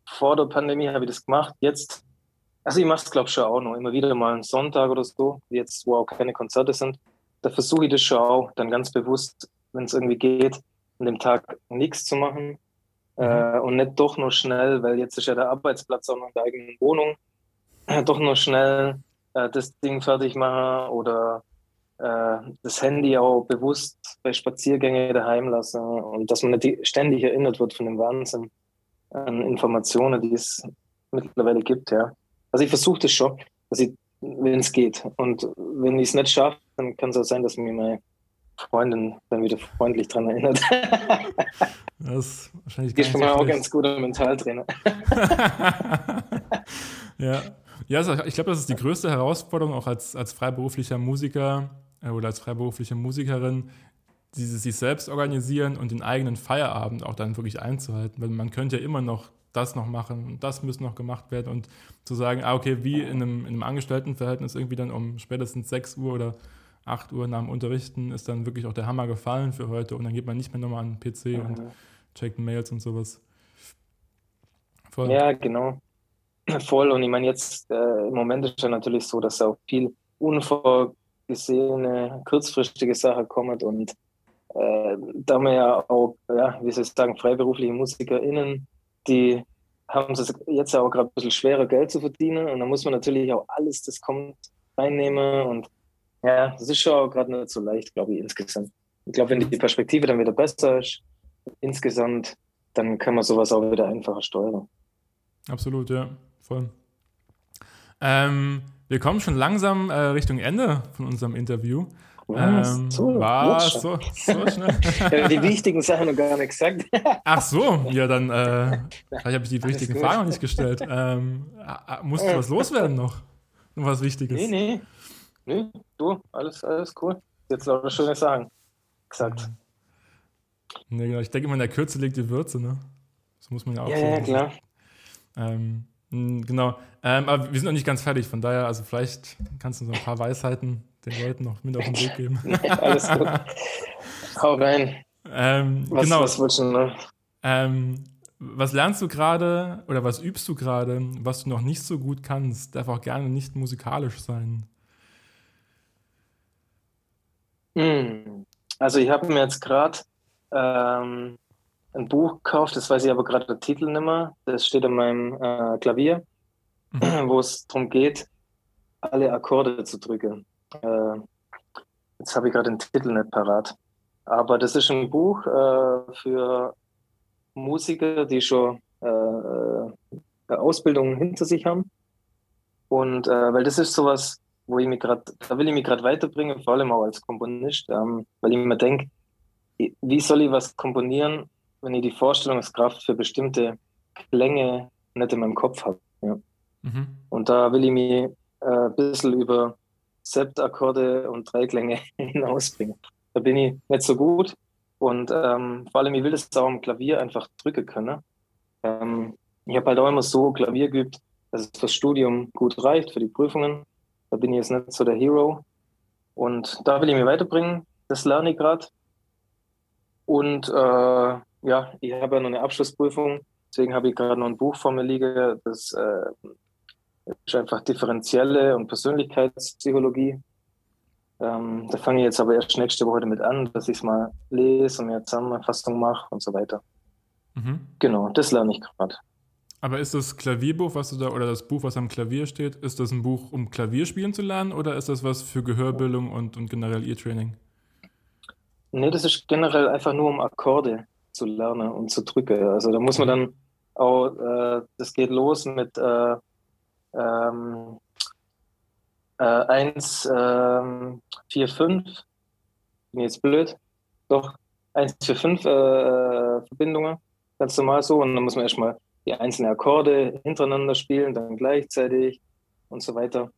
vor der Pandemie habe ich das gemacht. Jetzt, also ich mache es glaube ich schon auch noch, immer wieder mal einen Sonntag oder so, jetzt wo auch keine Konzerte sind. Da versuche ich das schon auch, dann ganz bewusst, wenn es irgendwie geht, an dem Tag nichts zu machen. Mhm. Äh, und nicht doch nur schnell, weil jetzt ist ja der Arbeitsplatz auch noch in der eigenen Wohnung, äh, doch nur schnell äh, das Ding fertig machen oder äh, das Handy auch bewusst bei Spaziergängen daheim lassen und dass man nicht ständig erinnert wird von dem Wahnsinn an Informationen, die es mittlerweile gibt, ja. Also ich versuche das schon, dass ich, wenn es geht. Und wenn ich es nicht schaffe, dann kann es auch sein, dass mir meine Freundin dann wieder freundlich dran erinnert. Das ist wahrscheinlich Ich bin so auch ganz guter Mentaltrainer. ja. Ja, also ich glaube, das ist die größte Herausforderung auch als, als freiberuflicher Musiker, äh, oder als freiberufliche Musikerin, dieses sich selbst organisieren und den eigenen Feierabend auch dann wirklich einzuhalten, weil man könnte ja immer noch das noch machen und das müsste noch gemacht werden und zu sagen, ah, okay, wie in einem, in einem Angestelltenverhältnis irgendwie dann um spätestens 6 Uhr oder 8 Uhr nach dem Unterrichten ist dann wirklich auch der Hammer gefallen für heute und dann geht man nicht mehr nochmal an den PC mhm. und checkt Mails und sowas. Voll. Ja, genau. Voll. Und ich meine, jetzt äh, im Moment ist ja natürlich so, dass auch viel unvor gesehene, kurzfristige Sache kommt und äh, da wir ja auch, ja, wie soll ich sagen, freiberufliche MusikerInnen, die haben es jetzt auch gerade ein bisschen schwerer, Geld zu verdienen und da muss man natürlich auch alles, das kommt, reinnehmen und ja, das ist schon gerade nicht so leicht, glaube ich, insgesamt. Ich glaube, wenn die Perspektive dann wieder besser ist, insgesamt, dann kann man sowas auch wieder einfacher steuern. Absolut, ja, voll. Ähm, wir kommen schon langsam äh, Richtung Ende von unserem Interview. Ähm, so, war so, so schnell. ja, die wichtigen Sachen noch gar nicht gesagt. Ach so, ja, dann äh, vielleicht habe ich die wichtigen Fragen noch nicht gestellt. Ähm, musst du was loswerden noch? Noch was Wichtiges? Nee, nee. Nee, du, alles, alles cool. Jetzt noch eine schöne Sachen gesagt. Nee, genau. Ich denke immer, in der Kürze liegt die Würze, ne? Das muss man ja auch ja, Ja, klar. Ähm, hm, genau. Ähm, aber wir sind noch nicht ganz fertig, von daher, also vielleicht kannst du so ein paar Weisheiten den Leuten noch mit auf den Weg geben. Alles gut. Hau rein. Ähm, was, genau. Was willst du noch? Ähm, was lernst du gerade oder was übst du gerade, was du noch nicht so gut kannst, darf auch gerne nicht musikalisch sein? Also ich habe mir jetzt gerade ähm, ein Buch gekauft, das weiß ich aber gerade der Titel nicht mehr. Das steht an meinem äh, Klavier, mhm. wo es darum geht, alle Akkorde zu drücken. Äh, jetzt habe ich gerade den Titel nicht parat. Aber das ist ein Buch äh, für Musiker, die schon äh, äh, eine Ausbildung hinter sich haben. Und äh, weil das ist sowas, wo ich mich gerade, da will ich mich gerade weiterbringen, vor allem auch als Komponist, ähm, weil ich mir denke, wie soll ich was komponieren, wenn ich die Vorstellungskraft für bestimmte Klänge nicht in meinem Kopf habe. Ja. Mhm. Und da will ich mich äh, ein bisschen über Septakkorde und Dreiklänge hinausbringen. Da bin ich nicht so gut. Und ähm, vor allem, ich will das auch am Klavier einfach drücken können. Ähm, ich habe halt auch immer so Klavier geübt, dass es fürs Studium gut reicht, für die Prüfungen. Da bin ich jetzt nicht so der Hero. Und da will ich mich weiterbringen. Das lerne ich gerade. Und äh, ja, ich habe ja noch eine Abschlussprüfung Deswegen habe ich gerade noch ein Buch vor mir liegen, das äh, ist einfach differenzielle und Persönlichkeitspsychologie. Ähm, da fange ich jetzt aber erst nächste Woche damit an, dass ich es mal lese und mir Zusammenfassung mache und so weiter. Mhm. Genau, das lerne ich gerade. Aber ist das Klavierbuch, was du da, oder das Buch, was am Klavier steht, ist das ein Buch, um Klavierspielen zu lernen oder ist das was für Gehörbildung und, und generell Ear-Training? Nee, das ist generell einfach nur um Akkorde zu lernen und zu drücken. Also da muss man dann auch, äh, das geht los mit äh, ähm, äh, 1, ähm, 4, 5. Bin jetzt blöd. Doch, 1, 4, 5 äh, Verbindungen. Ganz normal so. Und dann muss man erstmal die einzelnen Akkorde hintereinander spielen, dann gleichzeitig und so weiter.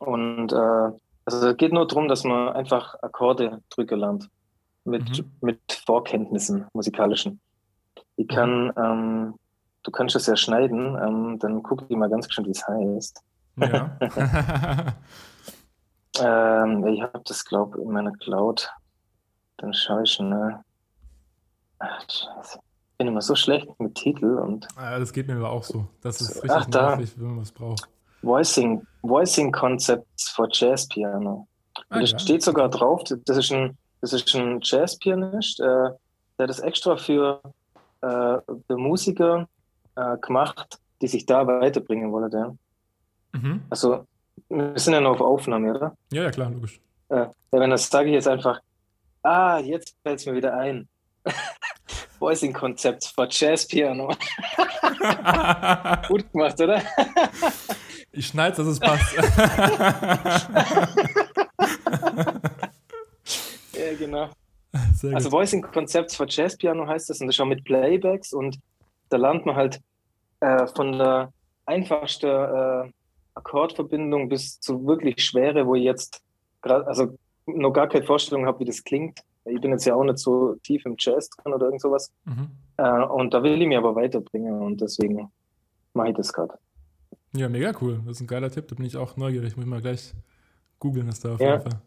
Und äh, also es geht nur darum, dass man einfach Akkorde drücken lernt. Mit, mhm. mit Vorkenntnissen, musikalischen. Ich mhm. kann, ähm, du kannst das ja schneiden, ähm, dann guck ich mal ganz schön, wie es heißt. Ja. ähm, ich habe das, glaube ich, in meiner Cloud. Dann schaue ich schnell. Ach, scheiße bin immer so schlecht mit Titel und. Ja, das geht mir aber auch so. Das ist richtig Ach, da. nervig, wenn man was braucht. Voicing, Voicing Concepts for Jazz Piano. Ah, das ja. steht sogar drauf, das ist ein, das ist ein Jazz-Pianist, äh, der das extra für, äh, für Musiker äh, gemacht, die sich da weiterbringen wollen. Ja. Mhm. Also, wir sind ja noch auf Aufnahme, oder? Ja, ja, klar, logisch. Äh, wenn das sage ich jetzt einfach, ah, jetzt fällt es mir wieder ein. Voicing-Konzept für Jazz-Piano. Gut gemacht, oder? ich schneide, dass es passt. ja, genau. also Voicing-Konzept für Jazz-Piano heißt das und das ist auch mit Playbacks und da lernt man halt äh, von der einfachsten äh, Akkordverbindung bis zu wirklich schwere, wo ich jetzt gerade, also noch gar keine Vorstellung habe, wie das klingt. Ich bin jetzt ja auch nicht so tief im Jazz drin oder irgend sowas. Mhm. Äh, und da will ich mich aber weiterbringen und deswegen mache ich das gerade. Ja, mega cool. Das ist ein geiler Tipp. Da bin ich auch neugierig. Muss ich mal gleich googeln, was da auf ja. jeden Fall.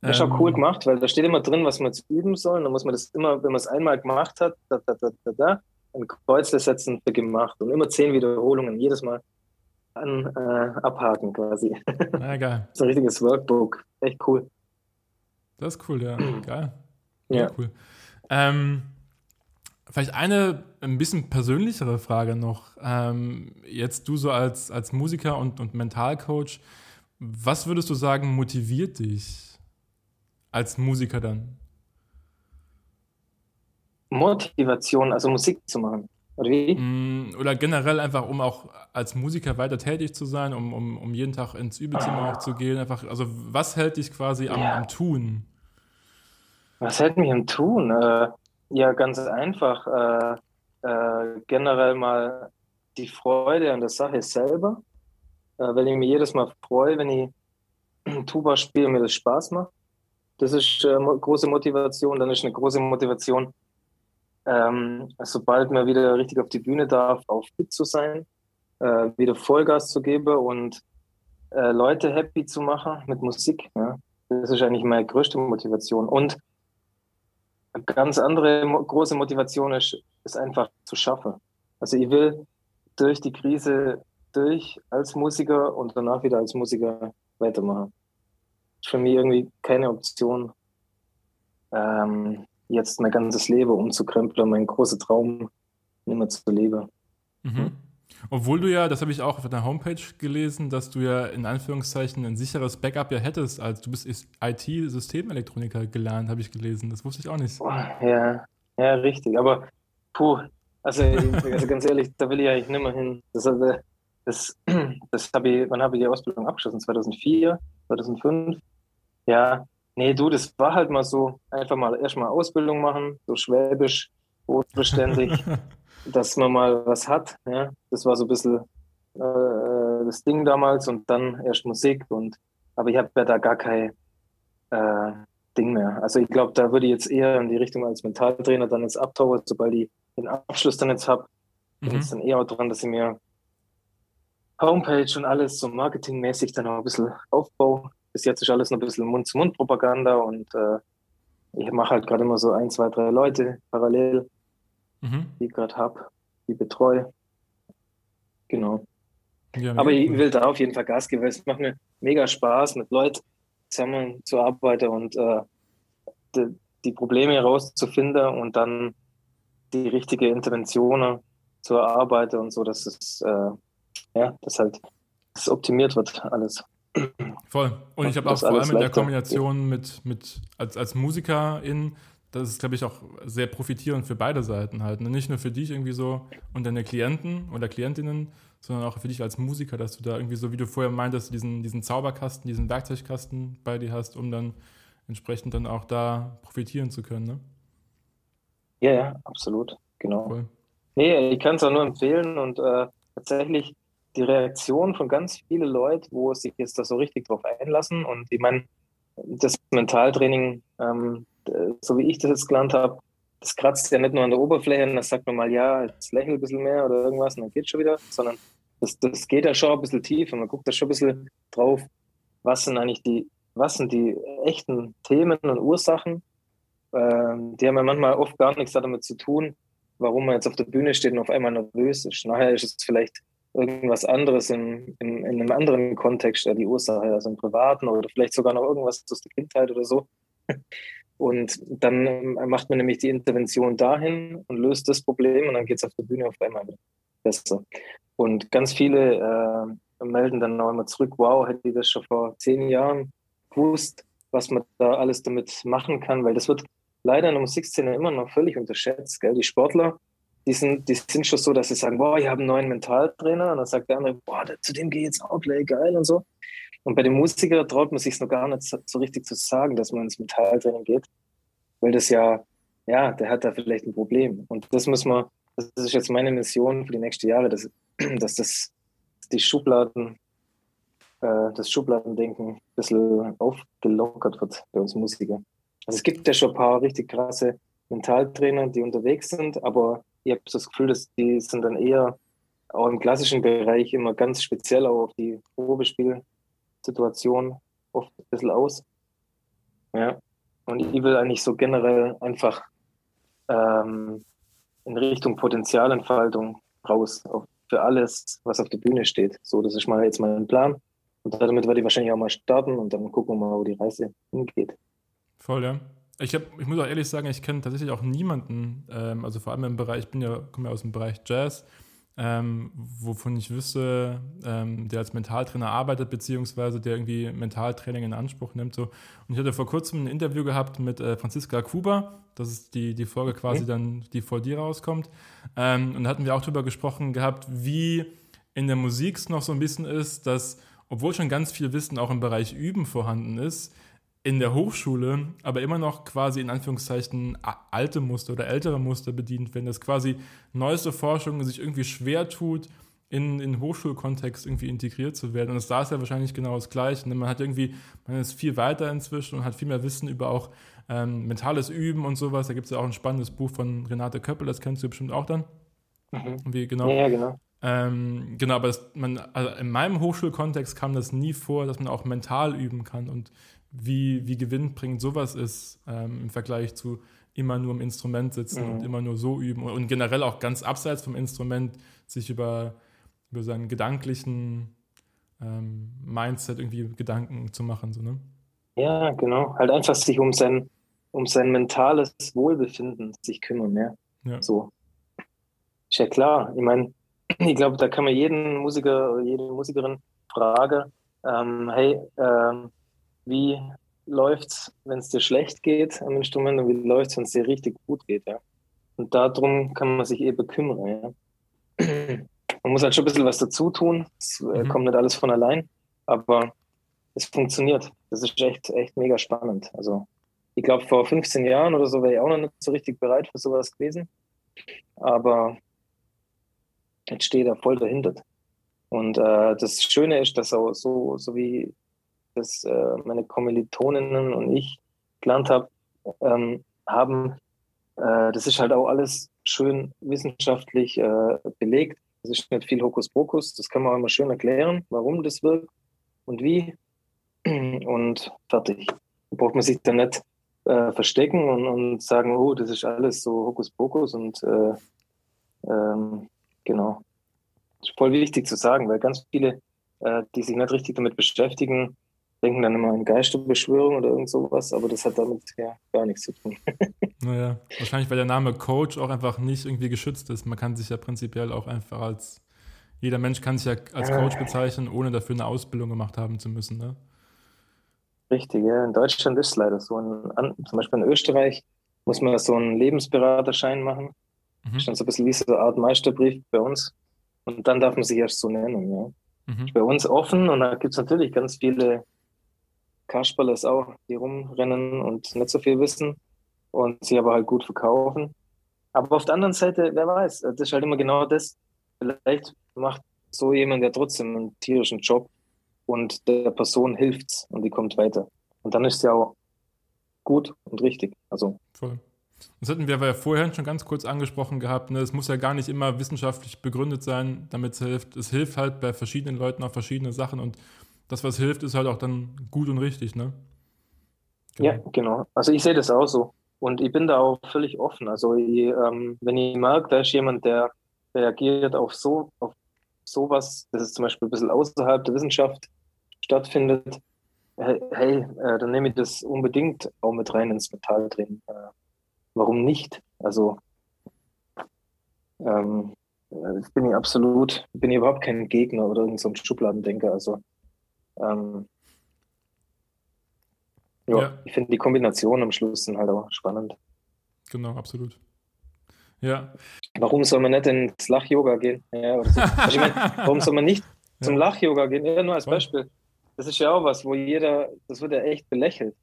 Das ist auch cool ähm, gemacht, weil da steht immer drin, was man jetzt üben soll. Dann muss man das immer, wenn man es einmal gemacht hat, da, da, da, da, da, ein Kreuzle setzen für gemacht und immer zehn Wiederholungen, jedes Mal an, äh, abhaken quasi. Na, geil. Das ist ein richtiges Workbook. Echt cool. Das ist cool, ja. Geil. Ja, ja cool. Ähm, vielleicht eine ein bisschen persönlichere Frage noch. Ähm, jetzt du so als, als Musiker und, und Mentalcoach, was würdest du sagen, motiviert dich als Musiker dann? Motivation, also Musik zu machen. Oder wie? Mm, oder generell einfach, um auch als Musiker weiter tätig zu sein, um, um, um jeden Tag ins Übezimmer auch zu gehen. Einfach, also was hält dich quasi am, ja. am Tun? Was hält mich am Tun? Äh, ja, ganz einfach. Äh, äh, generell mal die Freude an der Sache selber. Äh, weil ich mich jedes Mal freue, wenn ich Tuba spiele, mir das Spaß macht. Das ist äh, große Motivation. Dann ist eine große Motivation, ähm, sobald man wieder richtig auf die Bühne darf, auch fit zu sein, äh, wieder Vollgas zu geben und äh, Leute happy zu machen mit Musik. Ja. Das ist eigentlich meine größte Motivation. Und eine ganz andere große Motivation ist, ist einfach zu schaffen. Also ich will durch die Krise durch als Musiker und danach wieder als Musiker weitermachen. Ist für mich irgendwie keine Option. Ähm, jetzt mein ganzes Leben umzukrempeln, mein großer Traum nicht mehr zu leben. Mhm. Obwohl du ja, das habe ich auch auf deiner Homepage gelesen, dass du ja in Anführungszeichen ein sicheres Backup ja hättest, als du bist IT-Systemelektroniker gelernt, habe ich gelesen. Das wusste ich auch nicht. Ja, ja, richtig. Aber puh, also, also ganz ehrlich, da will ich eigentlich nicht mehr hin. Das, also, das, das habe ich, wann habe ich die Ausbildung abgeschlossen? 2004, 2005? Ja, Nee, du, das war halt mal so, einfach mal erstmal Ausbildung machen, so schwäbisch, beständig, dass man mal was hat. Ja? Das war so ein bisschen äh, das Ding damals und dann erst Musik. Und aber ich habe ja da gar kein äh, Ding mehr. Also ich glaube, da würde ich jetzt eher in die Richtung als Mentaltrainer dann jetzt abtauchen, sobald ich den Abschluss dann jetzt habe. Bin mhm. jetzt dann eher dran, dass ich mir Homepage und alles so marketingmäßig dann auch ein bisschen aufbaue bis jetzt ist alles noch ein bisschen Mund-zu-Mund-Propaganda und äh, ich mache halt gerade immer so ein, zwei, drei Leute parallel, mhm. die ich gerade habe. die betreue. Genau. Ja, Aber ich will da auf jeden Fall Gas geben, weil es macht mir mega Spaß, mit Leuten zusammen zu arbeiten und äh, die, die, Probleme herauszufinden und dann die richtige Intervention zu erarbeiten und so, dass es äh, ja, dass halt das optimiert wird alles. Voll. Und ich habe auch vor allem in der Kombination mit, mit als, als Musikerin, das ist, glaube ich, auch sehr profitierend für beide Seiten halt. Ne? Nicht nur für dich irgendwie so und deine Klienten oder Klientinnen, sondern auch für dich als Musiker, dass du da irgendwie so, wie du vorher meintest, diesen, diesen Zauberkasten, diesen Werkzeugkasten bei dir hast, um dann entsprechend dann auch da profitieren zu können. Ne? Ja, ja, absolut, genau. Cool. Nee, ich kann es auch nur empfehlen und äh, tatsächlich die Reaktion von ganz vielen Leuten, wo sich jetzt da so richtig drauf einlassen. Und ich meine, das Mentaltraining, ähm, so wie ich das jetzt gelernt habe, das kratzt ja nicht nur an der Oberfläche und dann sagt man mal, ja, jetzt lächel ein bisschen mehr oder irgendwas und dann geht schon wieder, sondern das, das geht ja schon ein bisschen tief und man guckt da schon ein bisschen drauf, was sind eigentlich die, was sind die echten Themen und Ursachen. Ähm, die haben ja manchmal oft gar nichts damit zu tun, warum man jetzt auf der Bühne steht und auf einmal nervös ist. Nachher ist es vielleicht irgendwas anderes in, in, in einem anderen Kontext, die Ursache, also im privaten oder vielleicht sogar noch irgendwas aus der Kindheit oder so. Und dann macht man nämlich die Intervention dahin und löst das Problem und dann geht es auf der Bühne auf einmal besser. Und ganz viele äh, melden dann auch immer zurück, wow, hätte ich das schon vor zehn Jahren gewusst, was man da alles damit machen kann, weil das wird leider in der Musikszene immer noch völlig unterschätzt. Gell? Die Sportler, die sind, die sind schon so, dass sie sagen, boah, ich habe einen neuen Mentaltrainer. Und dann sagt der andere, boah, zu dem gehe ich jetzt auch play, geil und so. Und bei den Musikern traut man sich noch gar nicht so, so, richtig zu sagen, dass man ins Mentaltraining geht. Weil das ja, ja, der hat da vielleicht ein Problem. Und das muss man, das ist jetzt meine Mission für die nächsten Jahre, dass, dass das die Schubladen, äh, das Schubladendenken ein bisschen aufgelockert wird bei uns Musikern. Also es gibt ja schon ein paar richtig krasse Mentaltrainer, die unterwegs sind, aber ich habe das Gefühl, dass die sind dann eher auch im klassischen Bereich immer ganz speziell auch auf die Probespielsituation oft ein bisschen aus. Ja. Und ich will eigentlich so generell einfach ähm, in Richtung Potenzialentfaltung raus für alles, was auf der Bühne steht. So, das ist mal jetzt mein Plan. Und damit werde ich wahrscheinlich auch mal starten und dann gucken wir mal, wo die Reise hingeht. Voll, ja. Ich, hab, ich muss auch ehrlich sagen, ich kenne tatsächlich auch niemanden, ähm, also vor allem im Bereich, ich bin ja, komme ja aus dem Bereich Jazz, ähm, wovon ich wüsste, ähm, der als Mentaltrainer arbeitet, beziehungsweise der irgendwie Mentaltraining in Anspruch nimmt. So. Und ich hatte vor kurzem ein Interview gehabt mit äh, Franziska Kuba, das ist die, die Folge quasi okay. dann, die vor dir rauskommt. Ähm, und da hatten wir auch darüber gesprochen gehabt, wie in der Musik es noch so ein bisschen ist, dass, obwohl schon ganz viel Wissen auch im Bereich Üben vorhanden ist, in der Hochschule aber immer noch quasi in Anführungszeichen alte Muster oder ältere Muster bedient werden, dass quasi neueste Forschung sich irgendwie schwer tut, in den Hochschulkontext irgendwie integriert zu werden. Und das da ist ja wahrscheinlich genau das Gleiche. Ne? Man hat irgendwie, man ist viel weiter inzwischen und hat viel mehr Wissen über auch ähm, mentales Üben und sowas. Da gibt es ja auch ein spannendes Buch von Renate Köppel, das kennst du bestimmt auch dann. Mhm. Wie, genau. Ja, genau. Ähm, genau, aber das, man, also in meinem Hochschulkontext kam das nie vor, dass man auch mental üben kann und wie, wie gewinnbringend sowas ist ähm, im Vergleich zu immer nur im Instrument sitzen mhm. und immer nur so üben und, und, generell auch ganz abseits vom Instrument sich über, über seinen gedanklichen ähm, Mindset irgendwie Gedanken zu machen. So, ne? Ja, genau. Halt einfach sich um sein, um sein mentales Wohlbefinden sich kümmern, ja. ja. So. Ist ja klar. Ich meine, ich glaube, da kann man jeden Musiker oder jede Musikerin fragen, ähm, hey, ähm, wie läuft es, wenn es dir schlecht geht am Instrument und wie läuft es, wenn es dir richtig gut geht, ja. Und darum kann man sich eben kümmern, ja. Man muss halt schon ein bisschen was dazu tun. Es äh, mhm. kommt nicht alles von allein, aber es funktioniert. Das ist echt, echt mega spannend. Also, ich glaube, vor 15 Jahren oder so wäre ich auch noch nicht so richtig bereit für sowas gewesen. Aber jetzt stehe ich da voll dahinter. Und äh, das Schöne ist, dass auch so, so wie das äh, meine Kommilitoninnen und ich gelernt habe, ähm, haben, äh, das ist halt auch alles schön wissenschaftlich äh, belegt. Das ist nicht viel Hokuspokus, das kann man auch immer schön erklären, warum das wirkt und wie. Und fertig. Da braucht man sich dann nicht äh, verstecken und, und, sagen, oh, das ist alles so Hokuspokus und äh, ähm, Genau. Das ist voll wichtig zu sagen, weil ganz viele, äh, die sich nicht richtig damit beschäftigen, denken dann immer an Geisterbeschwörung oder irgend sowas, aber das hat damit ja gar nichts zu tun. naja, wahrscheinlich, weil der Name Coach auch einfach nicht irgendwie geschützt ist. Man kann sich ja prinzipiell auch einfach als, jeder Mensch kann sich ja als Coach bezeichnen, ohne dafür eine Ausbildung gemacht haben zu müssen, ne? Richtig, ja. In Deutschland ist es leider so. In, zum Beispiel in Österreich muss man so einen Lebensberaterschein machen. Mhm. Dann so ein bisschen wie so eine Art Meisterbrief bei uns. Und dann darf man sich erst so nennen, ja. Mhm. Bei uns offen und da gibt es natürlich ganz viele Kasperles auch, die rumrennen und nicht so viel wissen und sie aber halt gut verkaufen. Aber auf der anderen Seite, wer weiß, das ist halt immer genau das. Vielleicht macht so jemand ja trotzdem einen tierischen Job und der Person hilft's und die kommt weiter. Und dann ist ja auch gut und richtig. Also. Voll. Das hatten wir ja vorher schon ganz kurz angesprochen gehabt. Ne? Es muss ja gar nicht immer wissenschaftlich begründet sein, damit es hilft. Es hilft halt bei verschiedenen Leuten auf verschiedene Sachen und das, was hilft, ist halt auch dann gut und richtig, ne? Genau. Ja, genau. Also ich sehe das auch so. Und ich bin da auch völlig offen. Also ich, ähm, wenn ich merke, da ist jemand, der reagiert auf so, auf sowas, das ist zum Beispiel ein bisschen außerhalb der Wissenschaft stattfindet, hey, hey äh, dann nehme ich das unbedingt auch mit rein ins Metalltraining. Äh, warum nicht? Also ähm, äh, bin ich absolut, bin ich überhaupt kein Gegner oder irgendein so Schubladendenker. Also ähm, ja, ja, ich finde die Kombination am Schluss sind halt auch spannend. Genau, absolut. Ja. Warum soll man nicht ins Lach-Yoga gehen? Ja, so. ich mein, warum soll man nicht zum ja. Lach-Yoga gehen? Ja, nur als Beispiel. Das ist ja auch was, wo jeder, das wird ja echt belächelt.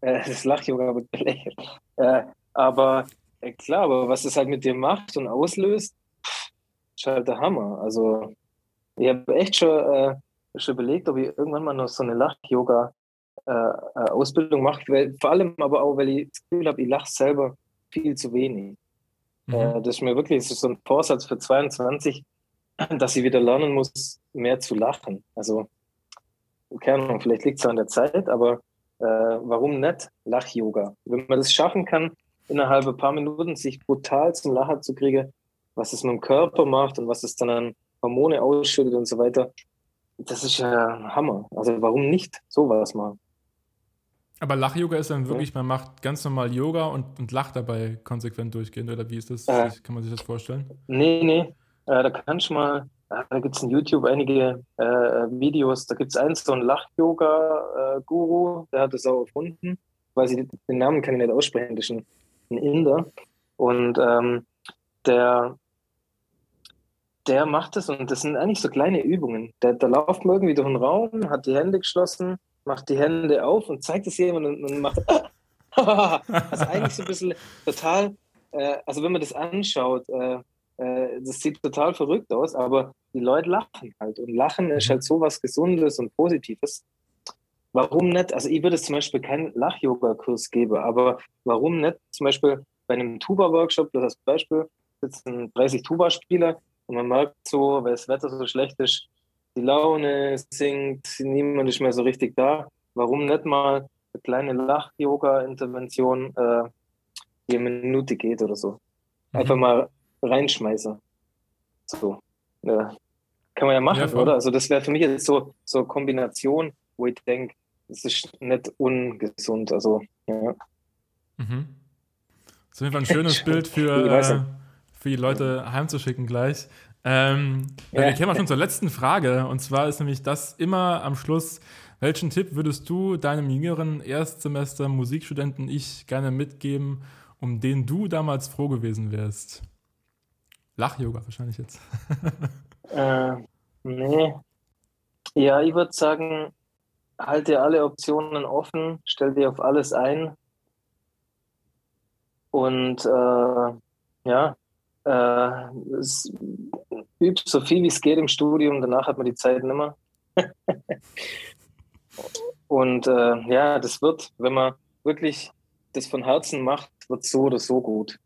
Äh, das Lach-Yoga wird belächelt. Äh, aber äh, klar, aber was es halt mit dir macht und auslöst, ist halt der Hammer. Also ich habe echt schon äh, schon überlegt, ob ich irgendwann mal noch so eine Lach-Yoga-Ausbildung äh, mache. Weil, vor allem aber auch, weil ich das Gefühl habe, ich lache selber viel zu wenig. Mhm. Äh, das ist mir wirklich ist so ein Vorsatz für 22, dass ich wieder lernen muss, mehr zu lachen. Also, keine Ahnung, vielleicht liegt es an der Zeit, aber äh, warum nicht Lach-Yoga? Wenn man das schaffen kann, innerhalb ein paar Minuten sich brutal zum Lachen zu kriegen, was es mit dem Körper macht und was es dann an Hormone ausschüttet und so weiter, das ist ja Hammer. Also warum nicht sowas machen? Aber Lach-Yoga ist dann wirklich, man macht ganz normal Yoga und, und lacht dabei konsequent durchgehend, oder wie ist das? Äh, Kann man sich das vorstellen? Nee, nee. Äh, da kannst du mal, äh, da gibt es in YouTube einige äh, Videos, da gibt es einen, so einen Lach-Yoga-Guru, der hat das auch erfunden. Weiß ich, den Namen kann ich nicht aussprechen, das ist ein, ein Inder. Und ähm, der, der macht das und das sind eigentlich so kleine Übungen. Da, da läuft man irgendwie durch den Raum, hat die Hände geschlossen, macht die Hände auf und zeigt es jemandem und, macht. also eigentlich so ein bisschen total, äh, also wenn man das anschaut, äh, äh, das sieht total verrückt aus, aber die Leute lachen halt. Und Lachen ist halt so was Gesundes und Positives. Warum nicht? Also ich würde zum Beispiel keinen Lach-Yoga-Kurs geben, aber warum nicht zum Beispiel bei einem Tuba-Workshop, das als Beispiel, sitzen 30 Tuba-Spieler und man merkt so, weil das Wetter so schlecht ist, die Laune sinkt, niemand ist mehr so richtig da. Warum nicht mal eine kleine Lach-Yoga-Intervention, äh, die eine Minute geht oder so? Mhm. Einfach mal reinschmeißen. So. Ja. Kann man ja machen, ja, oder? Also das wäre für mich jetzt so, so eine Kombination, wo ich denke, das ist nicht ungesund. Also, ja. Mhm. Das ist auf jeden Fall ein schönes Bild für, äh, für die Leute heimzuschicken gleich. Ähm, ja. Wir kommen schon zur letzten Frage. Und zwar ist nämlich das immer am Schluss. Welchen Tipp würdest du deinem jüngeren Erstsemester Musikstudenten ich gerne mitgeben, um den du damals froh gewesen wärst? Lach-Yoga wahrscheinlich jetzt. äh, nee. Ja, ich würde sagen, halte alle Optionen offen, stell dir auf alles ein. Und äh, ja, äh, übt so viel wie es geht im Studium, danach hat man die Zeit nicht mehr. Und äh, ja, das wird, wenn man wirklich das von Herzen macht, wird so oder so gut.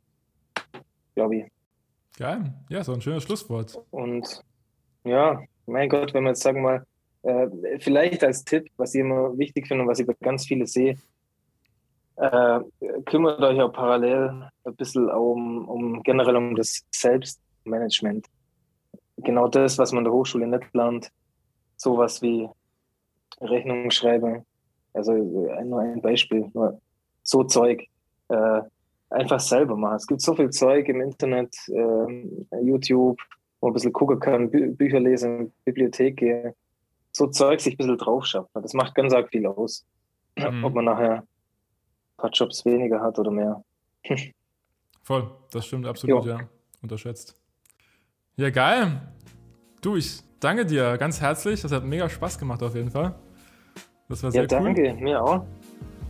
Glaube ich. Geil. Ja, so ein schönes Schlusswort. Und ja, mein Gott, wenn man jetzt sagen wir mal, äh, vielleicht als Tipp, was ich immer wichtig finde und was ich bei ganz viele sehe, äh, kümmert euch auch parallel ein bisschen um, um generell um das Selbstmanagement. genau das, was man in der Hochschule nicht lernt. Sowas wie Rechnungen schreiben. Also nur ein Beispiel. Nur so Zeug. Äh, einfach selber machen. Es gibt so viel Zeug im Internet, äh, YouTube, wo man ein bisschen gucken kann, Bü Bücher lesen, Bibliothek gehen. So Zeug sich ein bisschen drauf schafft. Das macht ganz arg viel aus. Mhm. Ob man nachher paar Jobs weniger hat oder mehr. Voll, das stimmt absolut, jo. ja. Unterschätzt. Ja, geil. Du, ich danke dir ganz herzlich. Das hat mega Spaß gemacht auf jeden Fall. Das war sehr ja, danke. cool. mir auch.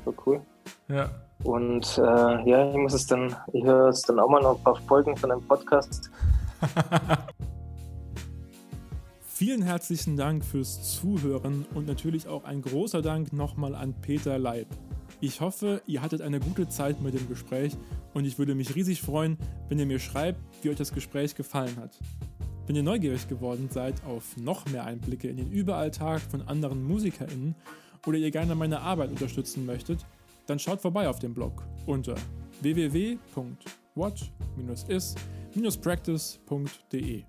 War cool. Ja. Und äh, ja, ich muss es dann, ich höre es dann auch mal noch ein paar Folgen von einem Podcast. Vielen herzlichen Dank fürs Zuhören und natürlich auch ein großer Dank nochmal an Peter Leib. Ich hoffe, ihr hattet eine gute Zeit mit dem Gespräch und ich würde mich riesig freuen, wenn ihr mir schreibt, wie euch das Gespräch gefallen hat. Wenn ihr neugierig geworden seid auf noch mehr Einblicke in den Überalltag von anderen MusikerInnen oder ihr gerne meine Arbeit unterstützen möchtet, dann schaut vorbei auf dem Blog unter www.what-is-practice.de.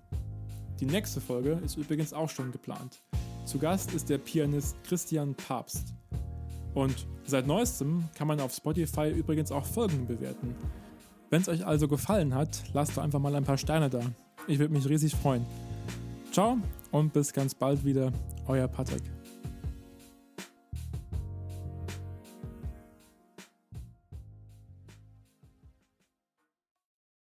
Die nächste Folge ist übrigens auch schon geplant. Zu Gast ist der Pianist Christian Papst. Und seit neuestem kann man auf Spotify übrigens auch Folgen bewerten. Wenn es euch also gefallen hat, lasst doch einfach mal ein paar Sterne da. Ich würde mich riesig freuen. Ciao und bis ganz bald wieder, euer Patrick.